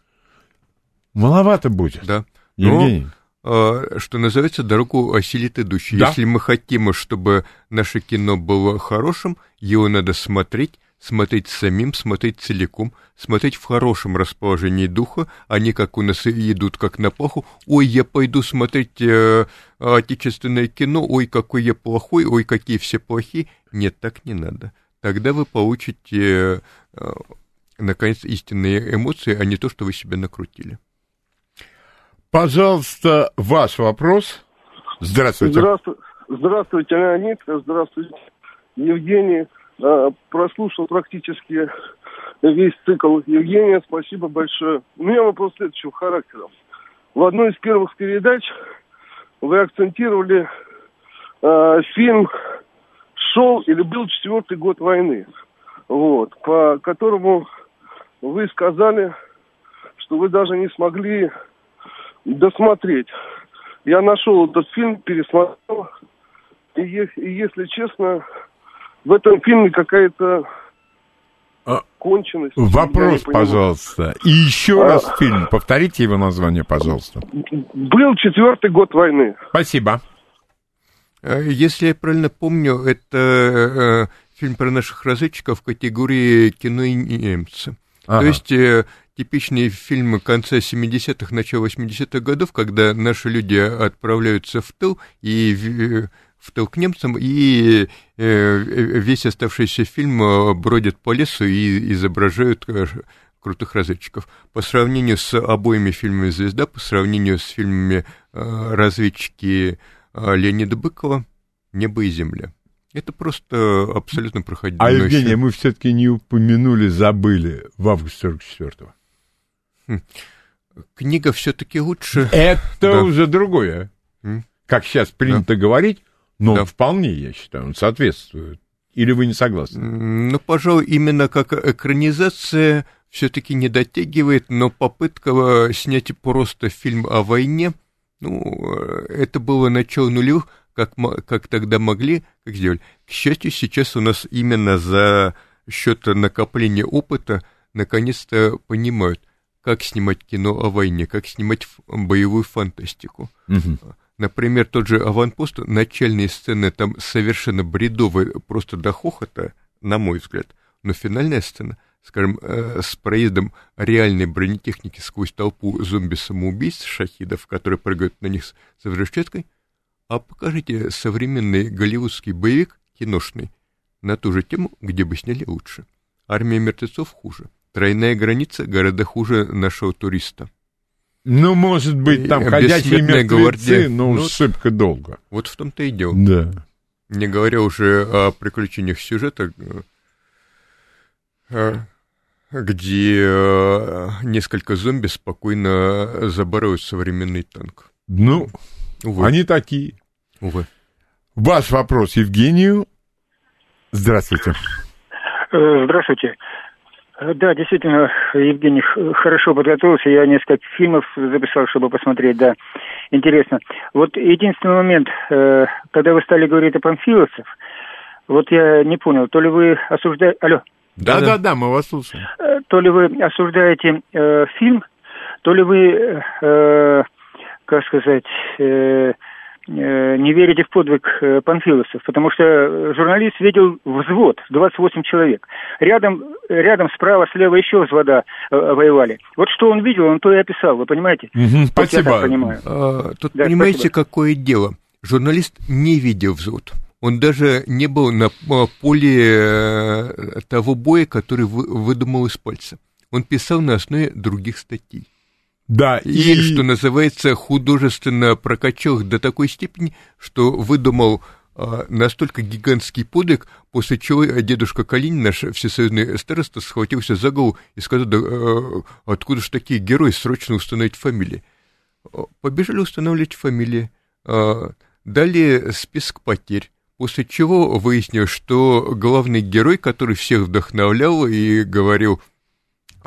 Маловато будет. Да. Ну, Евгений. а, что называется, дорогу осилит идущий. Да. Если мы хотим, чтобы наше кино было хорошим, его надо смотреть, смотреть самим, смотреть целиком, смотреть в хорошем расположении духа, а не как у нас идут как на плоху. Ой, я пойду смотреть э, отечественное кино, ой, какой я плохой, ой, какие все плохие. Нет, так не надо. Тогда вы получите, э, наконец, истинные эмоции, а не то, что вы себе накрутили. Пожалуйста, ваш вопрос. Здравствуйте. Здравствуйте, Здравствуйте Леонид. Здравствуйте, Евгений. Э, прослушал практически весь цикл Евгения. Спасибо большое. У меня вопрос следующего характера. В одной из первых передач вы акцентировали э, фильм «Шел или был четвертый год войны», вот, по которому вы сказали, что вы даже не смогли досмотреть. Я нашел этот фильм, пересмотрел, и, и если честно, в этом фильме какая-то А, конченность. Вопрос, пожалуйста. И еще А. раз фильм. Повторите его название, пожалуйста. Был четвертый год войны. Спасибо. Э, Если я правильно помню, это э, фильм про наших разведчиков в категории кино и немцы. Ага. То есть э, типичные фильмы конца 70-х, начала 80-х годов, когда наши люди отправляются в тыл и в, в тыл к немцам, и э, весь оставшийся фильм э, бродят по лесу и изображают э, крутых разведчиков. По сравнению с обоими фильмами «Звезда», по сравнению с фильмами э, «Разведчики» э, Леонида Быкова «Небо и земля». Это просто абсолютно проходимый А, Евгения, мы все-таки не упомянули, забыли в августе 44-го. Книга все-таки лучше. Это Да. уже другое. Как сейчас принято говорить, но Да. вполне, я считаю, он соответствует. Или вы не согласны? Ну, пожалуй, именно как экранизация все-таки не дотягивает, но попытка э, снять просто фильм о войне, ну, э, это было начало нулевых, как, как тогда могли, как сделали. К счастью, сейчас у нас именно за счет накопления опыта наконец-то понимают, как снимать кино о войне, как снимать боевую фантастику. Например, тот же «Аванпост», начальные сцены там совершенно бредовые, просто до хохота, на мой взгляд. Но финальная сцена, скажем, э, с проездом реальной бронетехники сквозь толпу зомби-самоубийц, шахидов, которые прыгают на них с с взрывчаткой, а покажите современный голливудский боевик, киношный, на ту же тему, где бы сняли лучше. «Армия мертвецов» хуже. «Тройная граница» гораздо хуже нашего туриста. Ну, может быть, там И ходячие «Бессмертная мертвецы, гвардия». но Ну, шибко долго. Вот в том-то и дело. Да. Не говоря уже о приключениях сюжета, э, э, где э, несколько зомби спокойно забарывают современный танк. Ну, Увы. они такие. Увы. Ваш вопрос Евгению. Здравствуйте. Э, Здравствуйте. Э, Да, действительно, Евгений хорошо подготовился. Я несколько фильмов записал, чтобы посмотреть, да. Интересно. Вот единственный момент, э, когда вы стали говорить о панфиловцев, вот я не понял, то ли вы осуждаете... Алло. Да-да-да, мы вас слушаем. Э, То ли вы осуждаете э, фильм, то ли вы, э, как сказать, э, не верите в подвиг э, панфиловцев, потому что э, журналист видел взвод, 28 человек. Рядом, рядом справа, слева еще взвода э, воевали. Вот что он видел, он то и описал, вы понимаете? Вот я спасибо. так понимаю. А, тут Да, понимаете, спасибо. какое дело? Журналист не видел взвод. Он даже не был на поле того боя, который вы- выдумал из пальца. Он писал на основе других статей. Да, И, и, что называется, художественно прокачал до такой степени, что выдумал а, настолько гигантский подвиг, после чего дедушка Калинин, наш всесоюзный староста, схватился за голову и сказал, да, э, откуда же такие герои, срочно установить фамилии. Э, Побежали устанавливать фамилии, а, дали список потерь, после чего выяснилось, что главный герой, который всех вдохновлял и говорил,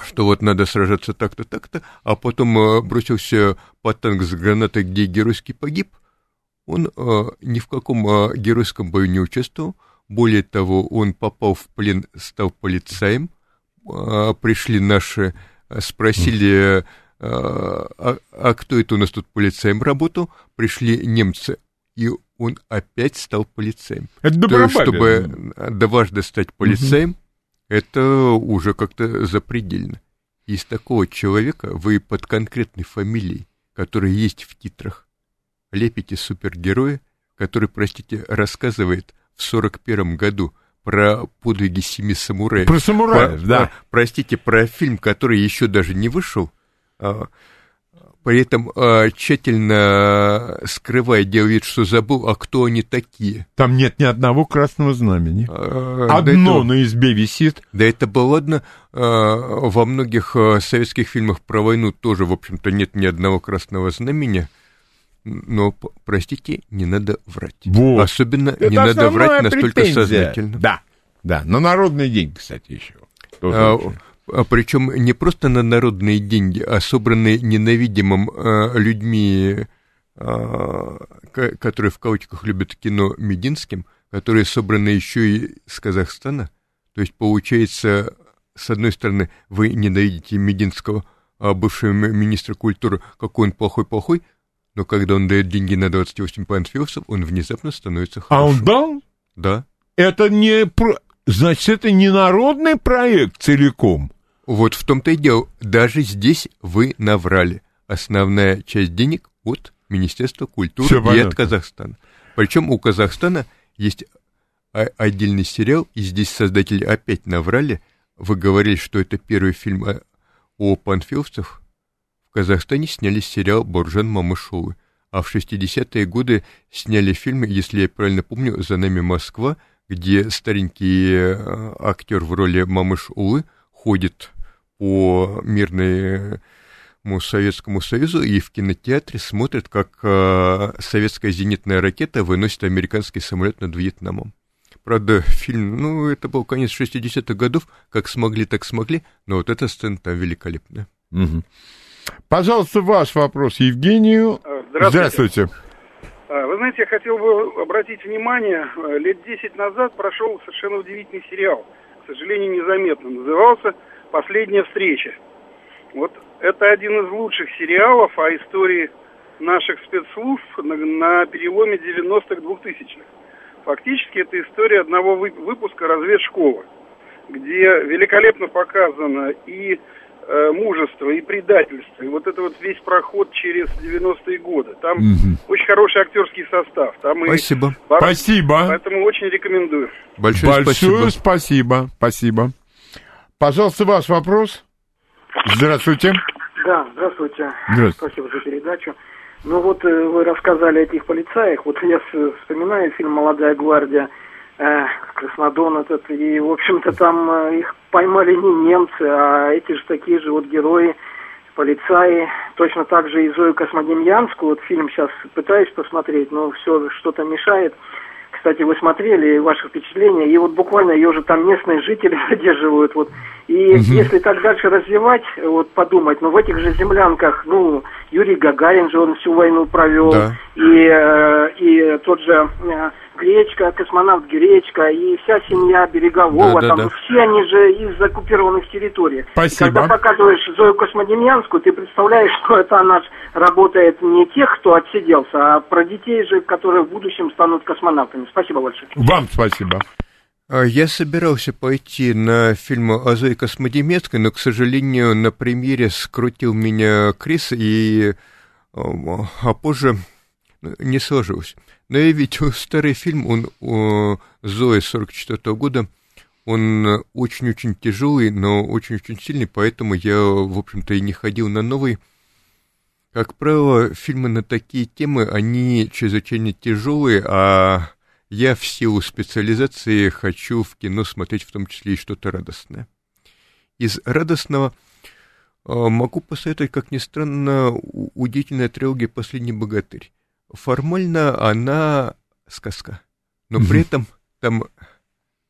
что вот надо сражаться так-то, так-то, а потом э, бросился под танк с гранатой, где геройски погиб, он э, ни в каком э, геройском бою не участвовал. Более того, он попал в плен, стал полицаем. Э, пришли наши, э, спросили, э, а, а кто это у нас тут полицаем работал? Пришли немцы, и он опять стал полицаем. это То чтобы дважды стать полицаем, Это уже как-то запредельно. Из такого человека вы под конкретной фамилией, которая есть в титрах, лепите супергероя, который, простите, рассказывает в сорок первом году про подвиги семи самураев. Про самураев, Про- да. про- простите, про фильм, который еще даже не вышел, а, при этом а, тщательно скрывая, делая вид, что забыл, а кто они такие. Там нет ни одного красного знамени. До Одно этого- на избе висит. Да это было ладно. а, Во многих а, советских фильмах про войну тоже, в общем-то, нет ни одного красного знамени. Но, простите, не надо врать. Вот. Особенно Это не надо врать настолько претензия. сознательно. Да, да. На народный день, кстати, еще. Тоже А, очень. А причем не просто на народные деньги, а собранные ненавидимым а, людьми, а, ко- которые в кавычках любят кино Мединским, которые собраны еще и с Казахстана. То есть получается, с одной стороны, вы ненавидите Мединского, а бывшего министра культуры, какой он плохой-плохой, но когда он дает деньги на 28 панфиловцев, он внезапно становится А хорошим. он дал? Да. Это не... Значит, это не народный проект целиком. Вот в том-то и дело. Даже здесь вы наврали. Основная часть денег от Министерства культуры Всё и понятно. от Казахстана. Причем у Казахстана есть отдельный сериал, и здесь создатели опять наврали. Вы говорили, что это первый фильм о, о панфиловцах. В Казахстане сняли сериал «Боржан Мамышовы», а в 60-е годы сняли фильм, если я правильно помню, «За нами Москва», где старенький э, актер в роли Мамыш Улы ходит по мирному Советскому Союзу и в кинотеатре смотрит, как э, советская зенитная ракета выносит американский самолет над Вьетнамом. Правда, фильм, ну, это был конец 60-х годов, как смогли, так смогли, но вот эта сцена там великолепная. Мгм. Пожалуйста, ваш вопрос Евгению. Здравствуйте. Здравствуйте. А, Вы знаете, я хотел бы обратить внимание, э, лет 10 назад прошел совершенно удивительный сериал, к сожалению, незаметно. Назывался «Последняя встреча». Вот это один из лучших сериалов о истории наших спецслужб на, на переломе 90-х 2000-х. Фактически это история одного вы- выпуска разведшколы, где великолепно показано и э, мужество, и предательство, и вот это вот весь проход через 90-е годы. Там Мгм. очень хороший актерский состав. Там и Спасибо. Бар- Спасибо. Поэтому очень рекомендую. Большое, Большое спасибо. спасибо. Спасибо. Пожалуйста, ваш вопрос. Здравствуйте. Да, здравствуйте. Здравствуйте. Спасибо за передачу. Ну вот э, вы рассказали о этих полицаях. Вот я вспоминаю фильм «Молодая гвардия», Краснодон этот, и, в общем-то, там э, их поймали не немцы, а эти же такие же вот герои, полицаи. Точно так же и Зою Космодемьянскую. Вот фильм сейчас пытаюсь посмотреть, но все что-то мешает. Кстати, вы смотрели ваши впечатления, и вот буквально ее уже там местные жители задерживают. Вот. И Мгм. если так дальше развивать, вот подумать, ну в этих же землянках, ну, Юрий Гагарин же он всю войну провел, Да. и, э, и тот же э, Гречка, космонавт Гречка, и вся семья Берегового, Да, да, там да. все они же из оккупированных территорий. Спасибо. Когда показываешь Зою Космодемьянскую, ты представляешь, что это она работает не тех, кто отсиделся, а про детей же, которые в будущем станут космонавтами. Спасибо большое. Вам спасибо. А, Я собирался пойти на фильм о Зое Космодемецкой, но, к сожалению, на премьере скрутил меня Крис, и а, а позже не сложилось. Но я видел старый фильм, он о Зое 44 года, он очень-очень тяжелый, но очень-очень сильный, поэтому я, в общем-то, и не ходил на новый. Как правило, фильмы на такие темы, они чрезвычайно тяжелые, а я в силу специализации хочу в кино смотреть в том числе и что-то радостное. Из радостного э, могу посоветовать, как ни странно, удивительная трилогия «Последний богатырь». Формально она сказка, но при этом там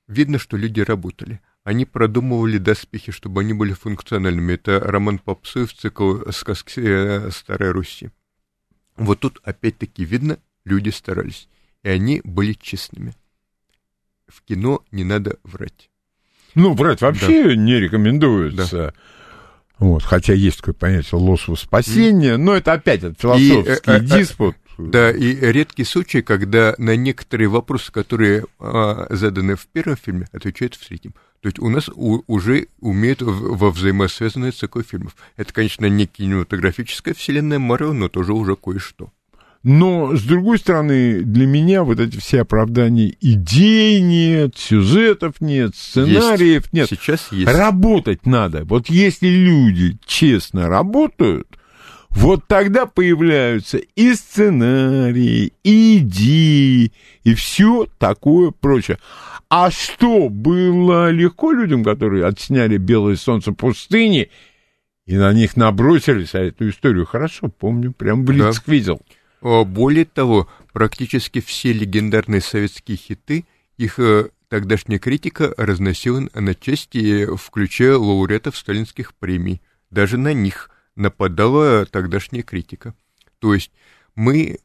видно, что люди работали. Они продумывали доспехи, чтобы они были функциональными. Это роман Попсуев, цикл «Сказки э, Старой Руси». Вот тут опять-таки видно, люди старались, и они были честными. В кино не надо врать. Ну, врать вообще Да. не рекомендуется. Вот, хотя есть такое понятие ложь во спасение, но это опять этот философский И, э, диспут. Да, и редкий случай, когда на некоторые вопросы, которые а, заданы в первом фильме, отвечают в третьем. То есть у нас у, уже умеют в, во взаимосвязанные цикл фильмов. Это, конечно, не кинематографическая вселенная Марвел, но тоже уже кое-что. Но, с другой стороны, для меня вот эти все оправдания идей нет, сюжетов нет, сценариев есть. нет. Сейчас есть. Работать надо. Вот если люди честно работают, вот тогда появляются и сценарии, и идеи, и все такое прочее. А что, было легко людям, которые отсняли «Белое солнце пустыни», и на них набросились, а эту историю хорошо помню, прям близко да. видел. А, более того, практически все легендарные советские хиты, их э, тогдашняя критика разносила на части, включая лауреатов сталинских премий. Даже на них нападала тогдашняя критика. То есть мы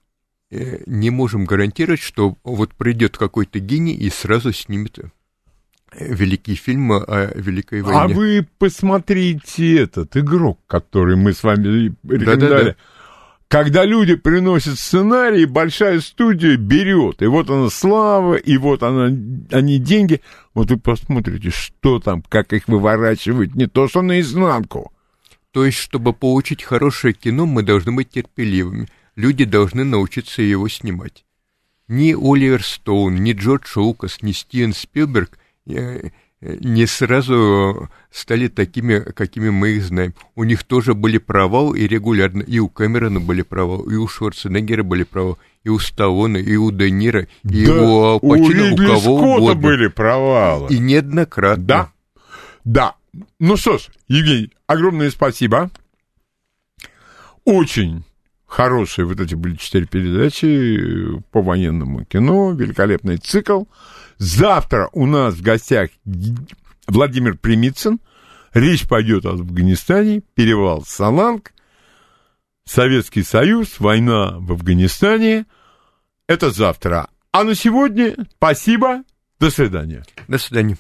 э, не можем гарантировать, что вот придет какой-то гений и сразу снимет э, великие фильмы о Великой войне. А вы посмотрите этот игрок, который мы с вами рекомендовали. Да, да, да когда люди приносят сценарий, большая студия берет. И вот она слава, и вот она, они деньги. Вот вы посмотрите, что там, как их выворачивают, не то что наизнанку. То есть, чтобы получить хорошее кино, мы должны быть терпеливыми. Люди должны научиться его снимать. Ни Оливер Стоун, ни Джордж Лукас, ни Стивен Спилберг э, не сразу стали такими, какими мы их знаем. У них тоже были провалы и регулярно. И у Кэмерона были провалы, и у Шварценеггера были провалы, и у Сталлоне, и у Де Ниро, и да, у Алпачино, у, у кого Скотта угодно. были провалы. И неоднократно. Да, да. Ну что ж, Евгений, огромное спасибо. Очень хорошие вот эти были четыре передачи по военному кино, великолепный цикл. Завтра у нас в гостях Владимир Примицын. Речь пойдет о Афганистане, перевал Саланг, Советский Союз, война в Афганистане. Это завтра. А на сегодня спасибо. До свидания. До свидания.